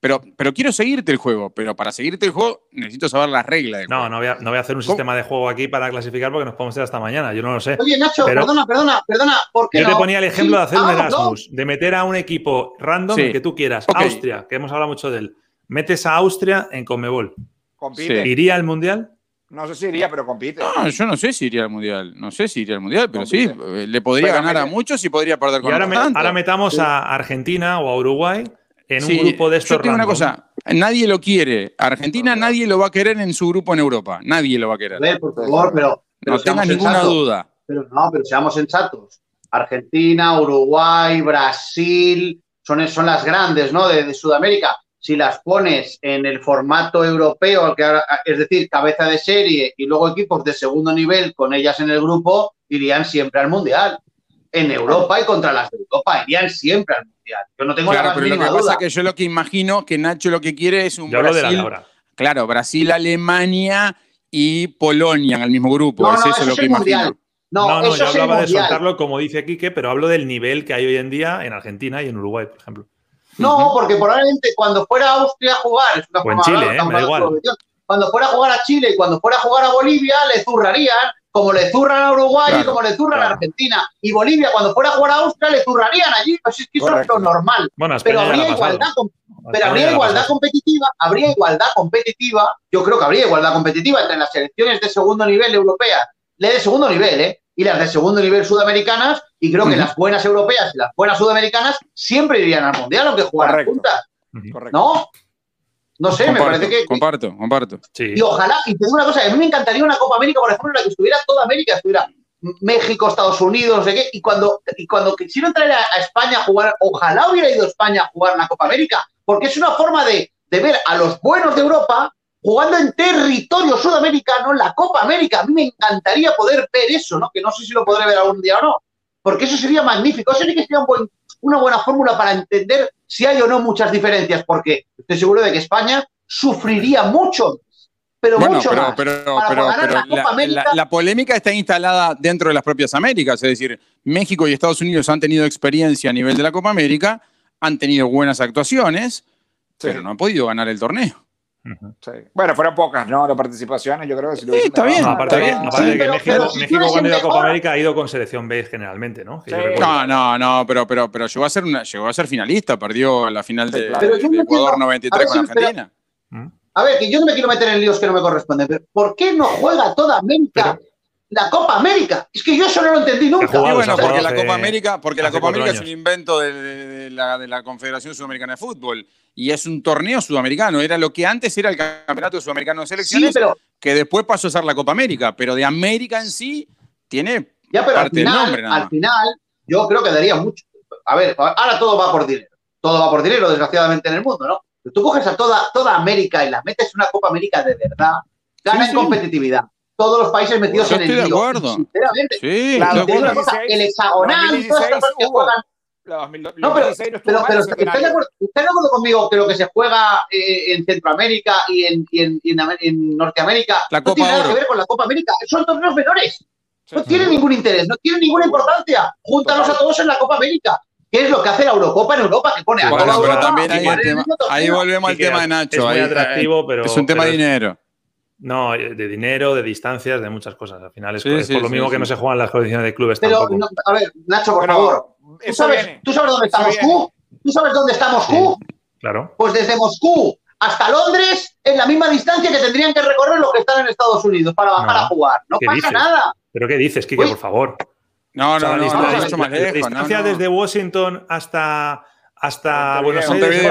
Pero, pero quiero seguirte el juego, pero para seguirte el juego necesito saber las reglas. no, no voy, a, no voy a hacer un sistema de juego aquí para clasificar porque nos podemos ir hasta mañana, yo no lo sé. Oye, Nacho, perdona, perdona, perdona. yo te ponía el ejemplo de hacer un Erasmus, de meter a un equipo random que tú quieras. Austria, que hemos hablado mucho de él. Metes a Austria en Conmebol. Compite. ¿Iría al Mundial? No sé si iría, pero compite. No, yo no sé si iría al Mundial. No sé si iría al Mundial, pero sí, le podría ganar a muchos y podría perder con y ahora, ahora metamos a Argentina o a Uruguay en un grupo de estos. Yo tengo una cosa, nadie lo quiere. Argentina nadie lo va a querer en su grupo en Europa. Nadie lo va a querer. Ver, por favor, pero. no tengas ninguna duda. Pero no, pero seamos sensatos. Argentina, Uruguay, Brasil, son, son las grandes, ¿no? De, Sudamérica. Si las pones en el formato europeo, es decir, cabeza de serie y luego equipos de segundo nivel con ellas en el grupo, irían siempre al Mundial en Europa y contra las de Europa. Irían siempre al Mundial. Yo no tengo claro, pero lo que pasa es que yo lo que imagino que Nacho lo que quiere es un Brasil. claro, Brasil, Alemania y Polonia en el mismo grupo. No, eso, es lo que imagino. No, no, yo hablaba de soltarlo como dice Quique, pero hablo del nivel que hay hoy en día en Argentina y en Uruguay, por ejemplo. No, porque probablemente cuando fuera a Austria a jugar, es una o en Chile, eh, me da igual. Cuando fuera a jugar a Chile y cuando fuera a jugar a Bolivia, le zurrarían como le zurran a Uruguay y como le zurran a Argentina. Y Bolivia, cuando fuera a jugar a Austria, le zurrarían allí. Pues eso es lo normal. pero habría igualdad, pero habría igualdad competitiva, habría igualdad competitiva, yo creo que habría igualdad competitiva entre las selecciones de segundo nivel europeas, de segundo nivel, ¿eh? Y las de segundo nivel sudamericanas, y creo que las buenas europeas y las buenas sudamericanas siempre irían al mundial, aunque jugaran juntas. Correcto. ¿No? No sé, me parece que. Comparto, comparto. Y ojalá, y te digo una cosa, a mí me encantaría una Copa América, por ejemplo, en la que estuviera toda América, estuviera México, Estados Unidos, no sé qué, y cuando, y cuando quisieron traer a, España a jugar, ojalá hubiera ido España a jugar la Copa América, porque es una forma de, de ver a los buenos de Europa jugando en territorio sudamericano la Copa América. A mí me encantaría poder ver eso, ¿no? Que no sé si lo podré ver algún día o no, porque eso sería magnífico. Eso sí que sería un buen una buena fórmula para entender si hay o no muchas diferencias, porque estoy seguro de que España sufriría mucho pero mucho pero, más. Pero, pero, la, polémica está instalada dentro de las propias Américas, es decir, México y Estados Unidos han tenido experiencia a nivel de la Copa América, han tenido buenas actuaciones, pero no han podido ganar el torneo. Bueno, fueron pocas, ¿no? Las participaciones, yo creo que sí, está bien. aparte, de que México, cuando ha ido a Copa América ha ido con selección B generalmente, ¿no? No, no, no, pero, pero, pero llegó, a ser una, llegó a ser finalista, perdió la final de, Ecuador 93 con Argentina. ¿Mm? A ver, que yo no me quiero meter en líos que no me corresponden, pero ¿por qué no juega toda América la Copa América? Es que yo eso no lo entendí nunca. bueno, porque la Copa América, porque la Copa América es un invento de, la, Confederación Sudamericana de Fútbol y es un torneo sudamericano. Era lo que antes era el Campeonato Sudamericano de Selecciones, que después pasó a ser la Copa América, pero de América en sí tiene ya, pero parte al final, nombre. al final, yo creo que daría mucho. A ver, ahora todo va por dinero. Todo va por dinero, desgraciadamente, en el mundo, ¿no? Tú coges a toda, toda América y la metes en una Copa América de verdad, gana en competitividad. Todos los países metidos en el lío. de acuerdo. Sinceramente. Sí, el hexagonal, todas estas que juegan. No, pero, pero, pero ¿usted, de acuerdo, ¿usted de acuerdo conmigo que lo que se juega eh, en Centroamérica y en, y en, en, Norteamérica la no tiene nada que ver con la Copa América? Son torneos menores. No tienen ningún interés, no tienen ninguna importancia. Júntanos a todos en la Copa América. ¿Qué es lo que hace la Eurocopa en Europa? Que pone a bueno, pero también ahí volvemos al tema de Nacho. Es muy atractivo, pero. Es un tema de dinero. No, de dinero, de distancias, de muchas cosas. Al final es, por lo mismo que no se juegan las condiciones de clubes. Pero, a ver, Nacho, por favor. ¿tú sabes, ¿tú sabes, dónde está Moscú? ¿Tú sabes dónde está Moscú? claro. Pues desde Moscú hasta Londres, en la misma distancia que tendrían que recorrer los que están en Estados Unidos para bajar a jugar. No pasa nada. ¿Pero qué dices, Kike, por favor? No, no, no, la, distancia desde Washington hasta, hasta Buenos Aires.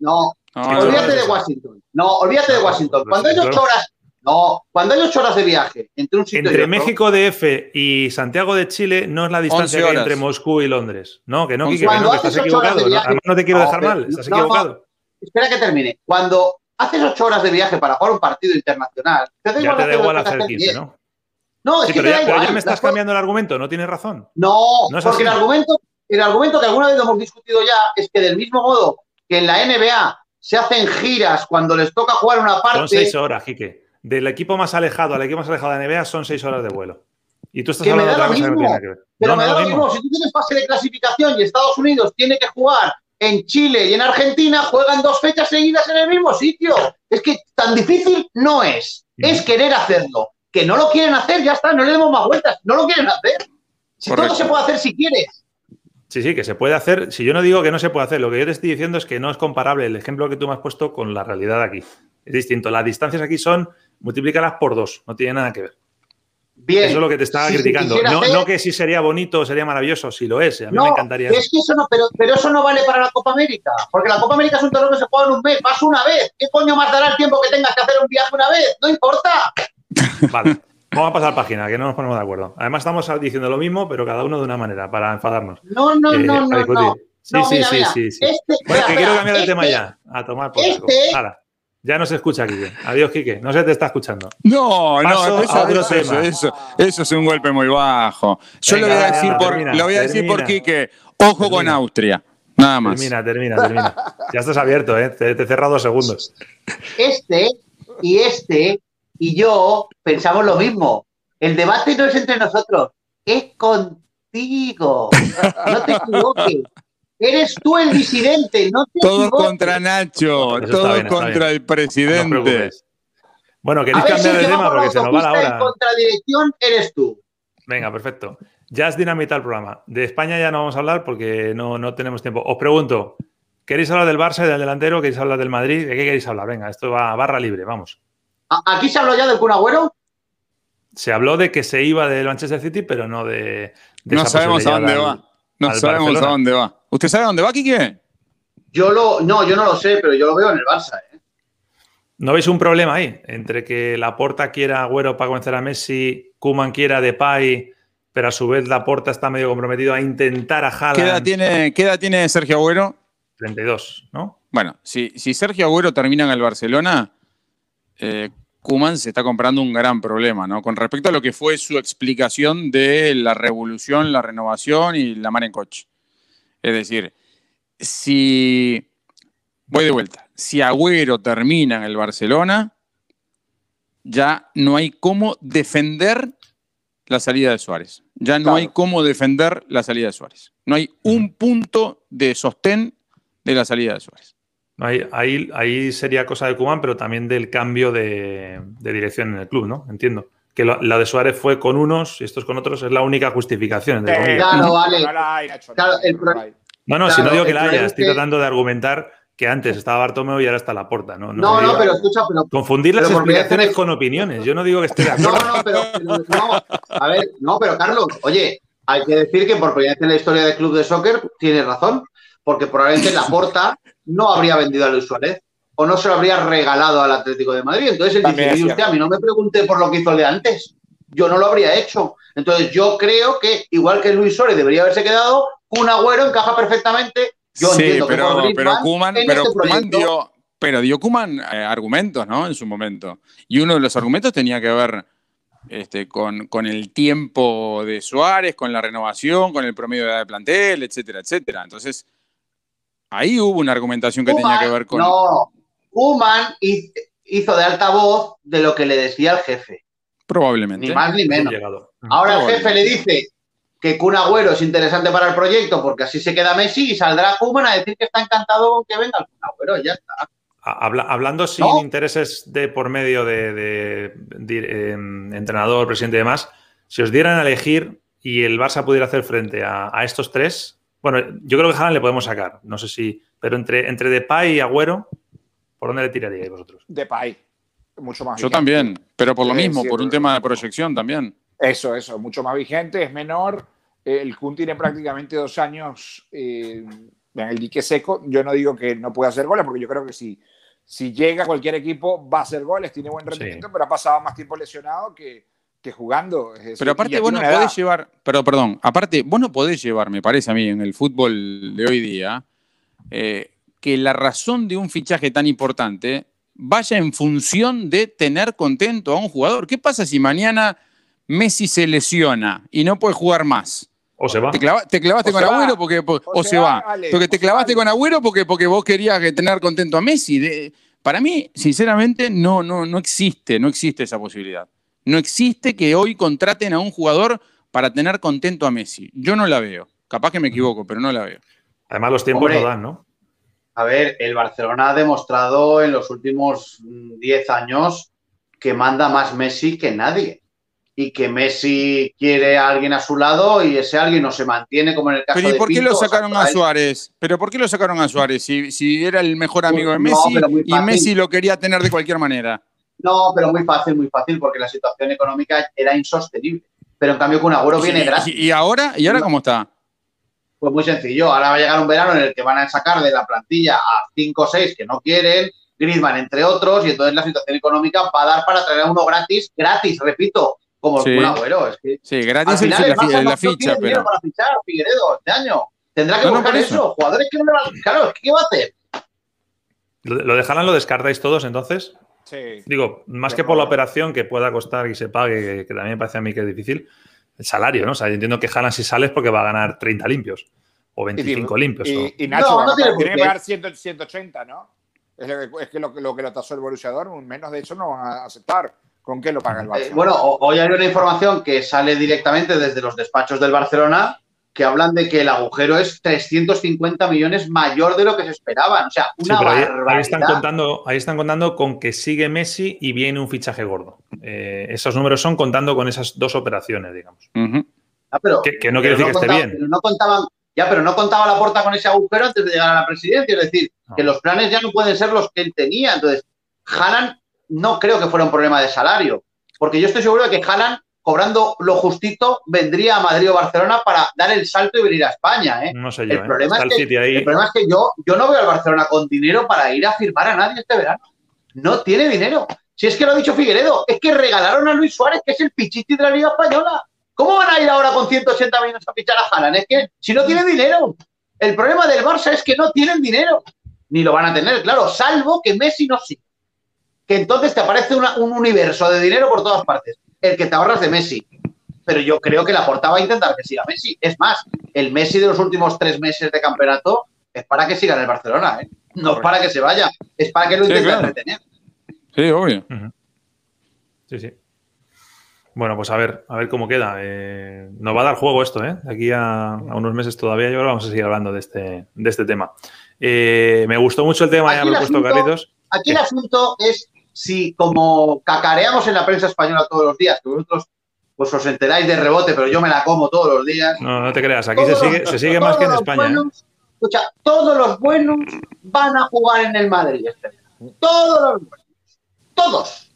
No, olvídate de Washington. No, olvídate de Washington. Cuando hay ocho horas, no, cuando hay ocho horas de viaje entre un sitio Entre México DF y Santiago de Chile no es la distancia que hay entre Moscú y Londres. No, que no, Kike, que, no, que estás equivocado. Además, no te quiero dejar mal, estás equivocado. Espera que termine. Cuando haces ocho horas de viaje para jugar un partido internacional, te da igual, ya te da igual hacer 15, ¿no? No, es que pero, ya, me estás cambiando el argumento, no tienes razón. No, porque el argumento, el argumento que alguna vez hemos discutido ya es que del mismo modo que en la NBA se hacen giras cuando les toca jugar una parte. Son seis horas, Jique. Del equipo más alejado al equipo más alejado de la NBA son seis horas de vuelo. Y tú estás hablando de otra cosa que no tiene que ver. Pero me da lo mismo. Si tú tienes fase de clasificación y Estados Unidos tiene que jugar en Chile y en Argentina, juegan dos fechas seguidas en el mismo sitio. Es que tan difícil no es. Es querer hacerlo que no lo quieren hacer, ya está, no le demos más vueltas, no lo quieren hacer. Si todo se puede hacer si quieres. Sí, sí, que se puede hacer. Si yo no digo que no se puede hacer, lo que yo te estoy diciendo es que no es comparable el ejemplo que tú me has puesto con la realidad aquí. Es distinto. Las distancias aquí son multiplícalas por dos, no tiene nada que ver. Bien. Eso es lo que te estaba criticando. No, que si sería bonito sería maravilloso, si lo es. A mí me encantaría. Es que eso no, pero, pero, eso no vale para la Copa América. Porque la Copa América es un torneo que se juega en un mes, vas una vez. ¿Qué coño más dará el tiempo que tengas que hacer un viaje una vez? No importa. Vale. Vamos a pasar página, que no nos ponemos de acuerdo. Además, estamos diciendo lo mismo, pero cada uno de una manera, para enfadarnos. No, no, eh, no, no, no. Sí, sí, sí, sí, sí, Este, bueno, que quiero cambiar de tema este ya. A tomar por este, ya no se escucha, Quique. Adiós, Quique. No se te está escuchando. No, no, eso, eso, eso, es un golpe muy bajo. Yo lo voy a decir, por, lo voy a decir por Quique. Ojo con Austria. Nada más. Termina, termina, termina. Ya estás abierto, ¿eh? Te, te he cerrado dos segundos. Este y este y yo pensamos lo mismo. El debate no es entre nosotros, es contigo. No te equivoques. Eres tú el disidente, no te Todos contra Nacho, todos contra el presidente. bueno, queréis cambiar de tema porque se nos va la hora. En contradirección eres tú. Venga, perfecto. Ya es dinamita el programa. De España ya no vamos a hablar porque no, no tenemos tiempo. Os pregunto, ¿queréis hablar del Barça y del delantero? ¿Queréis hablar del Madrid? ¿De qué queréis hablar? Venga, esto va a barra libre, vamos. ¿Aquí se habló ya del Kun Se habló de que se iba del Manchester City, pero no de. no sabemos a dónde va. No sabemos a dónde va. ¿Usted sabe a dónde va, Kike? Yo lo, no, yo no lo sé, pero yo lo veo en el Barça. ¿eh? ¿No veis un problema ahí? Entre que la Porta quiera Agüero para convencer a Messi, Kuman quiera Depay, pero a su vez la Porta está medio comprometido a intentar a Haaland. ¿Qué edad tiene, qué edad tiene Sergio Agüero? 32, ¿no? Bueno, si, si Sergio Agüero termina en el Barcelona, eh, Kuman se está comprando un gran problema, ¿no? Con respecto a lo que fue su explicación de la revolución, la renovación y la mar en coche. Es decir, si voy de vuelta. Si Agüero termina en el Barcelona, ya no hay cómo defender la salida de Suárez. Ya no hay cómo defender la salida de Suárez. No hay un punto de sostén de la salida de Suárez. Ahí, ahí, sería cosa de Kuman, pero también del cambio de, dirección en el club, ¿no? Entiendo. Que la de Suárez fue con unos y estos con otros es la única justificación. claro, vale. No, no, si no digo que la haya, estoy tratando de argumentar que antes estaba Bartomeu y ahora está la porta, ¿no? No, no, pero escucha, pero. Confundir las explicaciones con opiniones. Yo no digo que esté de acuerdo. No, no, pero, no. A ver, no, pero Carlos, oye, hay que decir que por primera vez en la historia del club de soccer tiene razón, porque probablemente la porta no habría vendido a Luis Suárez o no se lo habría regalado al Atlético de Madrid. Entonces él dice, usted a mí no me pregunte por lo que hizo el de antes. Yo no lo habría hecho. Entonces yo creo que, igual que Luis Suárez debería haberse quedado, un agüero encaja perfectamente sí, pero, pero Kuman, pero este dio, pero dio Kuman eh, argumentos, ¿no? En su momento. Y uno de los argumentos tenía que ver este, con, con, el tiempo de Suárez, con la renovación, con el promedio de edad de plantel, etcétera, etcétera. Entonces, ahí hubo una argumentación que tenía que ver con. No, Kuman hizo de altavoz de lo que le decía el jefe. Probablemente. Ni más ni menos. Ahora el jefe le dice que Kun Agüero es interesante para el proyecto porque así se queda Messi y saldrá Kuman a decir que está encantado con que venga el Kun Agüero, ya está. hablando sin intereses de por medio de, em, entrenador, presidente y demás, si os dieran a elegir y el Barça pudiera hacer frente a, estos tres, bueno, yo creo que Haaland le podemos sacar, no sé si, pero entre, entre Depay y Agüero, ¿por dónde le tiraríais vosotros? Depay, mucho más. Yo también, pero por lo mismo, por un tema de proyección también. Eso, eso, mucho más vigente, es menor. El Kun tiene prácticamente dos años eh, en el dique seco. Yo no digo que no pueda hacer goles, porque yo creo que si, si llega a cualquier equipo va a hacer goles, tiene buen rendimiento, pero ha pasado más tiempo lesionado que, que jugando. Pero aparte, vos no podés llevar, pero perdón, aparte, vos no podés llevar, me parece a mí, en el fútbol de hoy día, eh, que la razón de un fichaje tan importante vaya en función de tener contento a un jugador. ¿Qué pasa si mañana Messi se lesiona y no puede jugar más. O se va. Te, clavaste con Agüero porque, o, se, va. porque te clavaste con Agüero porque, porque vos querías tener contento a Messi. para mí, sinceramente, no, no, no existe, no existe esa posibilidad. No existe que hoy contraten a un jugador para tener contento a Messi. Yo no la veo. Capaz que me equivoco, pero no la veo. Además, los tiempos no dan, ¿no? A ver, el Barcelona ha demostrado en los últimos 10 años que manda más Messi que nadie y que Messi quiere a alguien a su lado y ese alguien no se mantiene como en el caso Pero ¿y por qué lo sacaron a Suárez? ¿Pero por qué lo sacaron a Suárez si, si era el mejor amigo de Messi y Messi lo quería tener de cualquier manera? No, pero muy fácil, muy fácil porque la situación económica era insostenible. Pero en cambio con Agüero viene gratis. ¿Y ahora? ¿Y ahora cómo está? Pues muy sencillo. Ahora va a llegar un verano en el que van a sacar de la plantilla a 5 o 6 que no quieren, Griezmann entre otros, y entonces la situación económica va a dar para traer a uno gratis, gratis, repito, como sí. un agüero. Es que sí, gratis el, la, la, la, ficha, pero. para fichar Figueredo este año. Tendrá que no, buscar no, eso. eso. Jugadores que no le van. Claro, ¿qué va a hacer? ¿Lo de Haaland lo descartáis todos entonces? Sí. Digo, más que por la operación que pueda costar y se pague, que, también me parece a mí que es difícil, el salario, ¿no? O sea, yo entiendo que Haaland si sales porque va a ganar 30 limpios o 25 limpios. Y, y Nacho no, no tiene, tiene que pagar 100, 180, ¿no? Es, lo, es que lo, lo, que lo tasó el Borussia Dortmund, menos de eso no van a aceptar. ¿Con qué lo paga el Barcelona? Eh, bueno, hoy hay una información que sale directamente desde los despachos del Barcelona que hablan de que el agujero es 350 millones mayor de lo que se esperaban. O sea, una sí, ahí, ahí, están contando, ahí están contando con que sigue Messi y viene un fichaje gordo. Eh, esos números son contando con esas dos operaciones, digamos. Uh -huh. ah, pero, que, que, no quiere decir no que contaba, esté bien. No contaban, ya, pero no contaba la puerta con ese agujero antes de llegar a la presidencia. Es decir, no. que los planes ya no pueden ser los que él tenía. Entonces, Haaland no creo que fuera un problema de salario, porque yo estoy seguro de que Haaland, cobrando lo justito, vendría a Madrid o Barcelona para dar el salto y venir a España. ¿eh? No sé yo, el, problema ¿eh? es que, el, problema es que, yo, yo no veo al Barcelona con dinero para ir a firmar a nadie este verano. No tiene dinero. Si es que lo ha dicho Figueredo, es que regalaron a Luis Suárez, que es el pichichi de la Liga Española. ¿Cómo van a ir ahora con 180 millones a fichar a Haaland? Es que si no tiene dinero. El problema del Barça es que no tienen dinero. Ni lo van a tener, claro, salvo que Messi no siga que entonces te aparece una, un universo de dinero por todas partes, el que te ahorras de Messi. Pero yo creo que la Porta va a intentar que siga Messi. Es más, el Messi de los últimos tres meses de campeonato es para que siga en el Barcelona. ¿eh? No es para que se vaya, es para que lo intenten retener. Sí, obvio. Sí, sí. Bueno, pues a ver, a ver cómo queda. Eh, nos va a dar juego esto, ¿eh? De aquí a, unos meses todavía, yo creo que vamos a seguir hablando de este, de este tema. Eh, me gustó mucho el tema, ya ya propuesto Carlitos. Aquí el asunto es si, como cacareamos en la prensa española todos los días, que vosotros pues os enteráis de rebote, pero yo me la como todos los días. No, no te creas, aquí se sigue, se sigue más que en España. ¿eh? Escucha, todos los buenos van a jugar en el Madrid este Todos los buenos. Todos.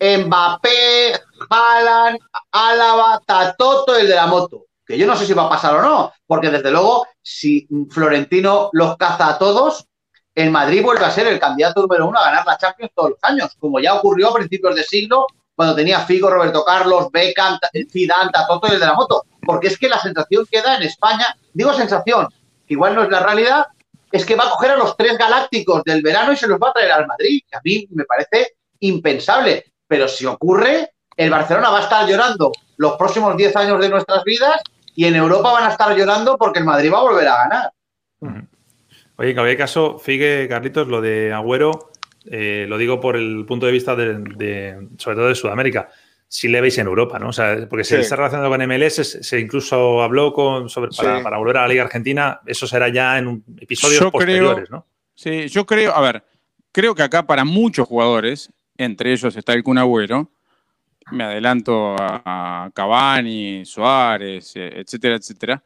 Mbappé, Haaland, Álava, Tatoto, el de la moto. Que yo no sé si va a pasar o no, porque desde luego, si Florentino los caza a todos, el Madrid vuelve a ser el candidato número uno a ganar la Champions todos los años, como ya ocurrió a principios de siglo, cuando tenía Figo, Roberto Carlos, Beckham, Zidane, Tatoto y el de la moto. Porque es que la sensación que da en España, digo sensación, que igual no es la realidad, es que va a coger a los tres galácticos del verano y se los va a traer al Madrid, a mí me parece impensable pero si ocurre, el Barcelona va a estar llorando los próximos 10 años de nuestras vidas y en Europa van a estar llorando porque el Madrid va a volver a ganar. Oye, en cualquier caso, Figue, Carlitos, lo de Agüero, eh, lo digo por el punto de vista de, sobre todo de Sudamérica. Si le veis en Europa, ¿no? O sea, porque si está relacionado con MLS, se, incluso habló con, sobre, para, volver a la Liga Argentina, eso será ya en un episodios posteriores, ¿no? Sí, yo creo, a ver, creo que acá para muchos jugadores entre ellos está el Kun me adelanto a, Cavani, Suárez, eh, etcétera, etcétera.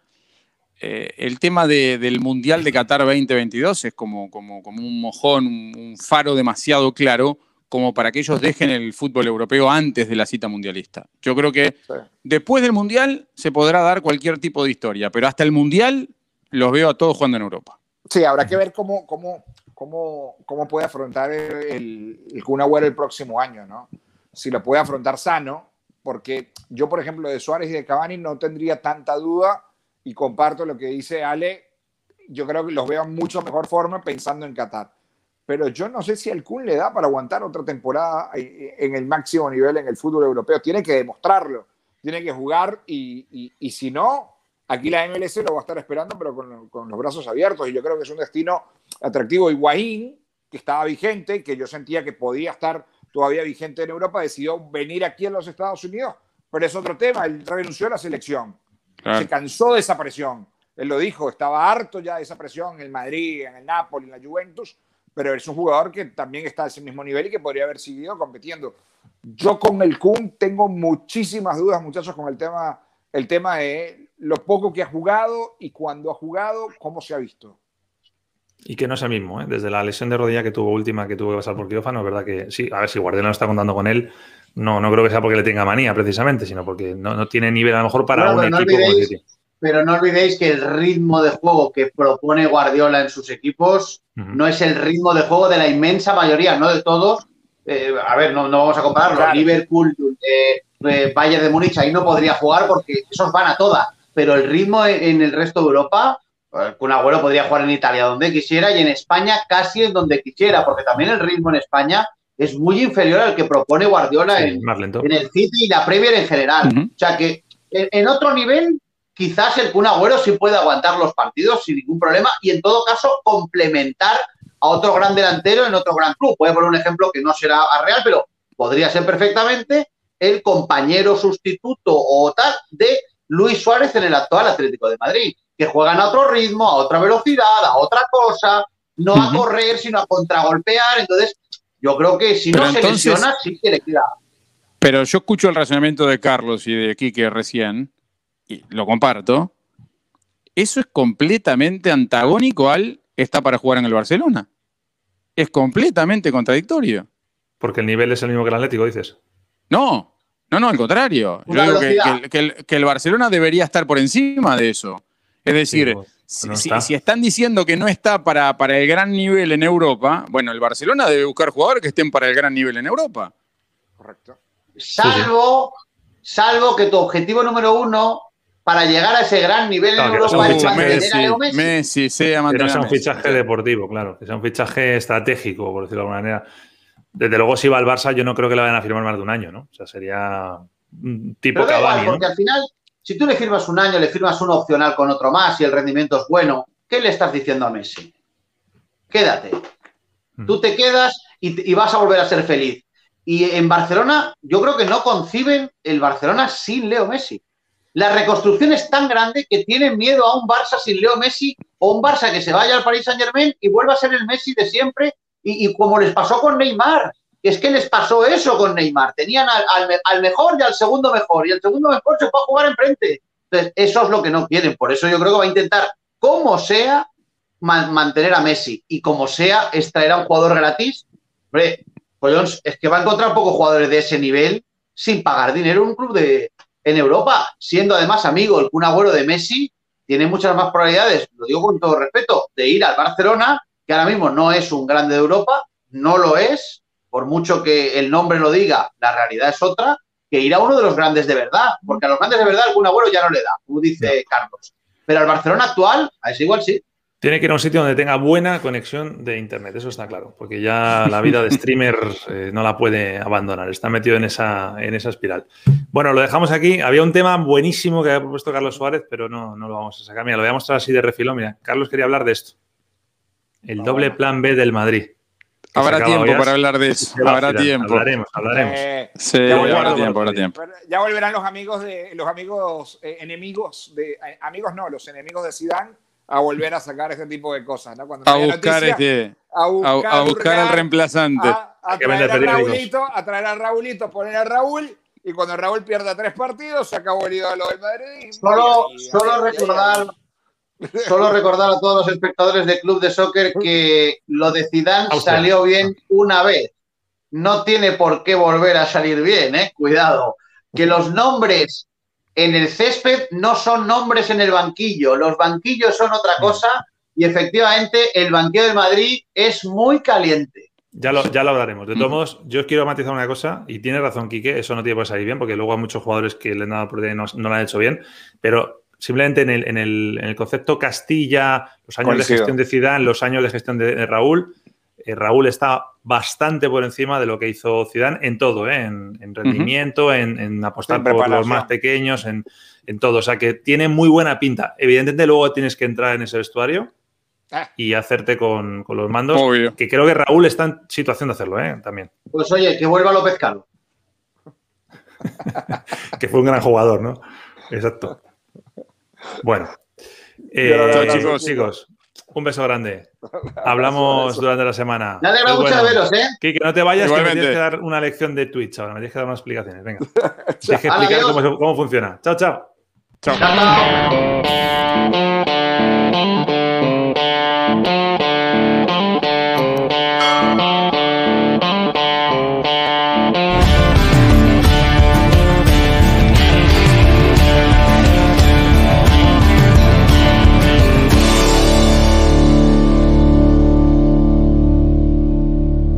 Eh, el tema del Mundial de Qatar 2022 es como, como, como un mojón, un, faro demasiado claro como para que ellos dejen el fútbol europeo antes de la cita mundialista. Yo creo que después del Mundial se podrá dar cualquier tipo de historia, pero hasta el Mundial los veo a todos jugando en Europa. Sí, habrá que ver cómo, cómo, cómo, cómo puede afrontar el, el Kun el próximo año, ¿no? Si lo puede afrontar sano, porque yo, por ejemplo, de Suárez y de Cavani no tendría tanta duda y comparto lo que dice Ale, yo creo que los veo en mucho mejor forma pensando en Qatar. Pero yo no sé si el Kun le da para aguantar otra temporada en el máximo nivel en el fútbol europeo. Tiene que demostrarlo, tiene que jugar y, y, si no, Aquí la MLS lo va a estar esperando, pero con, los brazos abiertos. Y yo creo que es un destino atractivo. Higuaín, que estaba vigente, que yo sentía que podía estar todavía vigente en Europa, decidió venir aquí a los Estados Unidos. Pero es otro tema. Él renunció a la selección. Se cansó de esa presión. Él lo dijo, estaba harto ya de esa presión en el Madrid, en el Napoli, en la Juventus. Pero es un jugador que también está a ese mismo nivel y que podría haber seguido compitiendo. Yo con el Kun tengo muchísimas dudas, muchachos, con el tema, el tema de lo poco que ha jugado y cuando ha jugado, cómo se ha visto. Y que no es el mismo, ¿eh? desde la lesión de rodilla que tuvo última, que tuvo que pasar por quirófano, es verdad que sí, a ver si Guardiola no está contando con él, no, no creo que sea porque le tenga manía precisamente, sino porque no, tiene nivel a lo mejor para un equipo Pero no olvidéis que el ritmo de juego que propone Guardiola en sus equipos no es el ritmo de juego de la inmensa mayoría, no de todos. Eh, a ver, no, no, vamos a compararlo. Liverpool, eh, eh, Bayern de Múnich, ahí no podría jugar porque esos van a todas pero el ritmo en el resto de Europa, un Agüero podría jugar en Italia donde quisiera y en España casi en donde quisiera, porque también el ritmo en España es muy inferior al que propone Guardiola en, el City y la Premier en general. O sea que en, otro nivel, quizás el Kun Agüero sí puede aguantar los partidos sin ningún problema y en todo caso complementar a otro gran delantero en otro gran club. Voy a poner un ejemplo que no será real, pero podría ser perfectamente el compañero sustituto o tal de Luis Suárez en el actual Atlético de Madrid, que juegan a otro ritmo, a otra velocidad, a otra cosa, no a correr, sino a contragolpear. Entonces, yo creo que si no se lesiona, sí que le queda. Pero yo escucho el razonamiento de Carlos y de Quique recién, y lo comparto. Eso es completamente antagónico al está para jugar en el Barcelona. Es completamente contradictorio. Porque el nivel es el mismo que el Atlético, dices. No, no, no, al contrario. Yo digo que, el, Barcelona debería estar por encima de eso. Es decir, si, están diciendo que no está para, para el gran nivel en Europa, bueno, el Barcelona debe buscar jugadores que estén para el gran nivel en Europa. Correcto. Salvo, salvo que tu objetivo número uno para llegar a ese gran nivel en Europa es Messi, Messi, sea Que sea un fichaje deportivo, claro, que sea un fichaje estratégico, por decirlo de alguna manera. Desde luego, si va al Barça, yo no creo que le vayan a firmar más de un año, ¿no? O sea, sería tipo Pero Cavani, Porque al final, si tú le firmas un año, le firmas un opcional con otro más y el rendimiento es bueno, ¿qué le estás diciendo a Messi? quédate. Mm. Tú te quedas y, vas a volver a ser feliz. Y en Barcelona, yo creo que no conciben el Barcelona sin Leo Messi. La reconstrucción es tan grande que tienen miedo a un Barça sin Leo Messi o un Barça que se vaya al Paris Saint Germain y vuelva a ser el Messi de siempre. Y, como les pasó con Neymar, es que les pasó eso con Neymar. Tenían al, mejor y al segundo mejor. Y el segundo mejor se puede jugar enfrente. Entonces, eso es lo que no quieren. Por eso yo creo que va a intentar, como sea, mantener a Messi. Y como sea, extraer a un jugador gratis. Hombre, es que va a encontrar pocos jugadores de ese nivel sin pagar dinero en un club de, en Europa, siendo además amigo el Kun de Messi, tiene muchas más probabilidades, lo digo con todo respeto, de ir al Barcelona, que ahora mismo no es un grande de Europa, no lo es, por mucho que el nombre lo diga, la realidad es otra, que ir a uno de los grandes de verdad, porque a los grandes de verdad Kun Agüero ya no le da, como dice Carlos. Pero al Barcelona actual, a ese igual sí. Tiene que ir a un sitio donde tenga buena conexión de internet, eso está claro, porque ya la vida de streamer eh, no la puede abandonar, está metido en esa, en esa espiral. Bueno, lo dejamos aquí. Había un tema buenísimo que había propuesto Carlos Suárez, pero no, no lo vamos a sacar. Mira, lo voy a mostrar así de refilón. Mira, Carlos quería hablar de esto. El doble plan B del Madrid. Habrá tiempo para hablar de eso. Habrá tiempo. Hablaremos, hablaremos. Eh, sí, habrá tiempo, habrá tiempo. Ya volverán los amigos de los amigos eh, enemigos de amigos no, los enemigos de Zidane a volver a sacar ese tipo de cosas, ¿no? Cuando a, buscar este, a, buscar a, buscar, al reemplazante. A, traer a, Raulito, a traer a Raulito, poner a Raúl, y cuando Raúl pierda tres partidos, se acabó el ídolo del Madrid. Solo, solo recordar. Solo recordar a todos los espectadores del club de soccer que lo de Zidane salió bien una vez. No tiene por qué volver a salir bien, ¿eh? Cuidado. Que los nombres en el césped no son nombres en el banquillo, los banquillos son otra mm. cosa y efectivamente el banquillo de Madrid es muy caliente. Ya lo, ya lo hablaremos. De todos modos, yo os quiero matizar una cosa, y tiene razón Quique, eso no tiene por salir bien, porque luego hay muchos jugadores que le han dado por no, no lo han hecho bien, pero simplemente en el, en el, concepto Castilla, los años de gestión de Zidane, los años de gestión de Raúl, eh, Raúl está bastante por encima de lo que hizo Zidane en todo, ¿eh? en, rendimiento, en, apostar por los más pequeños, en, todo. O sea que tiene muy buena pinta. Evidentemente luego tienes que entrar en ese vestuario ah. y hacerte con, los mandos. Que creo que Raúl está en situación de hacerlo, ¿eh? También. Pues oye, que vuelva López Caro. que fue un gran jugador, ¿no? Exacto. Bueno. chicos, chicos, un beso grande. Hablamos durante la semana. Me alegra mucho de veros, ¿eh? Kike, no te vayas, que me tienes que dar una lección de Twitch ahora. Me tienes que dar unas explicaciones. Venga. tienes que explicar cómo, cómo funciona. chao. chao. chao.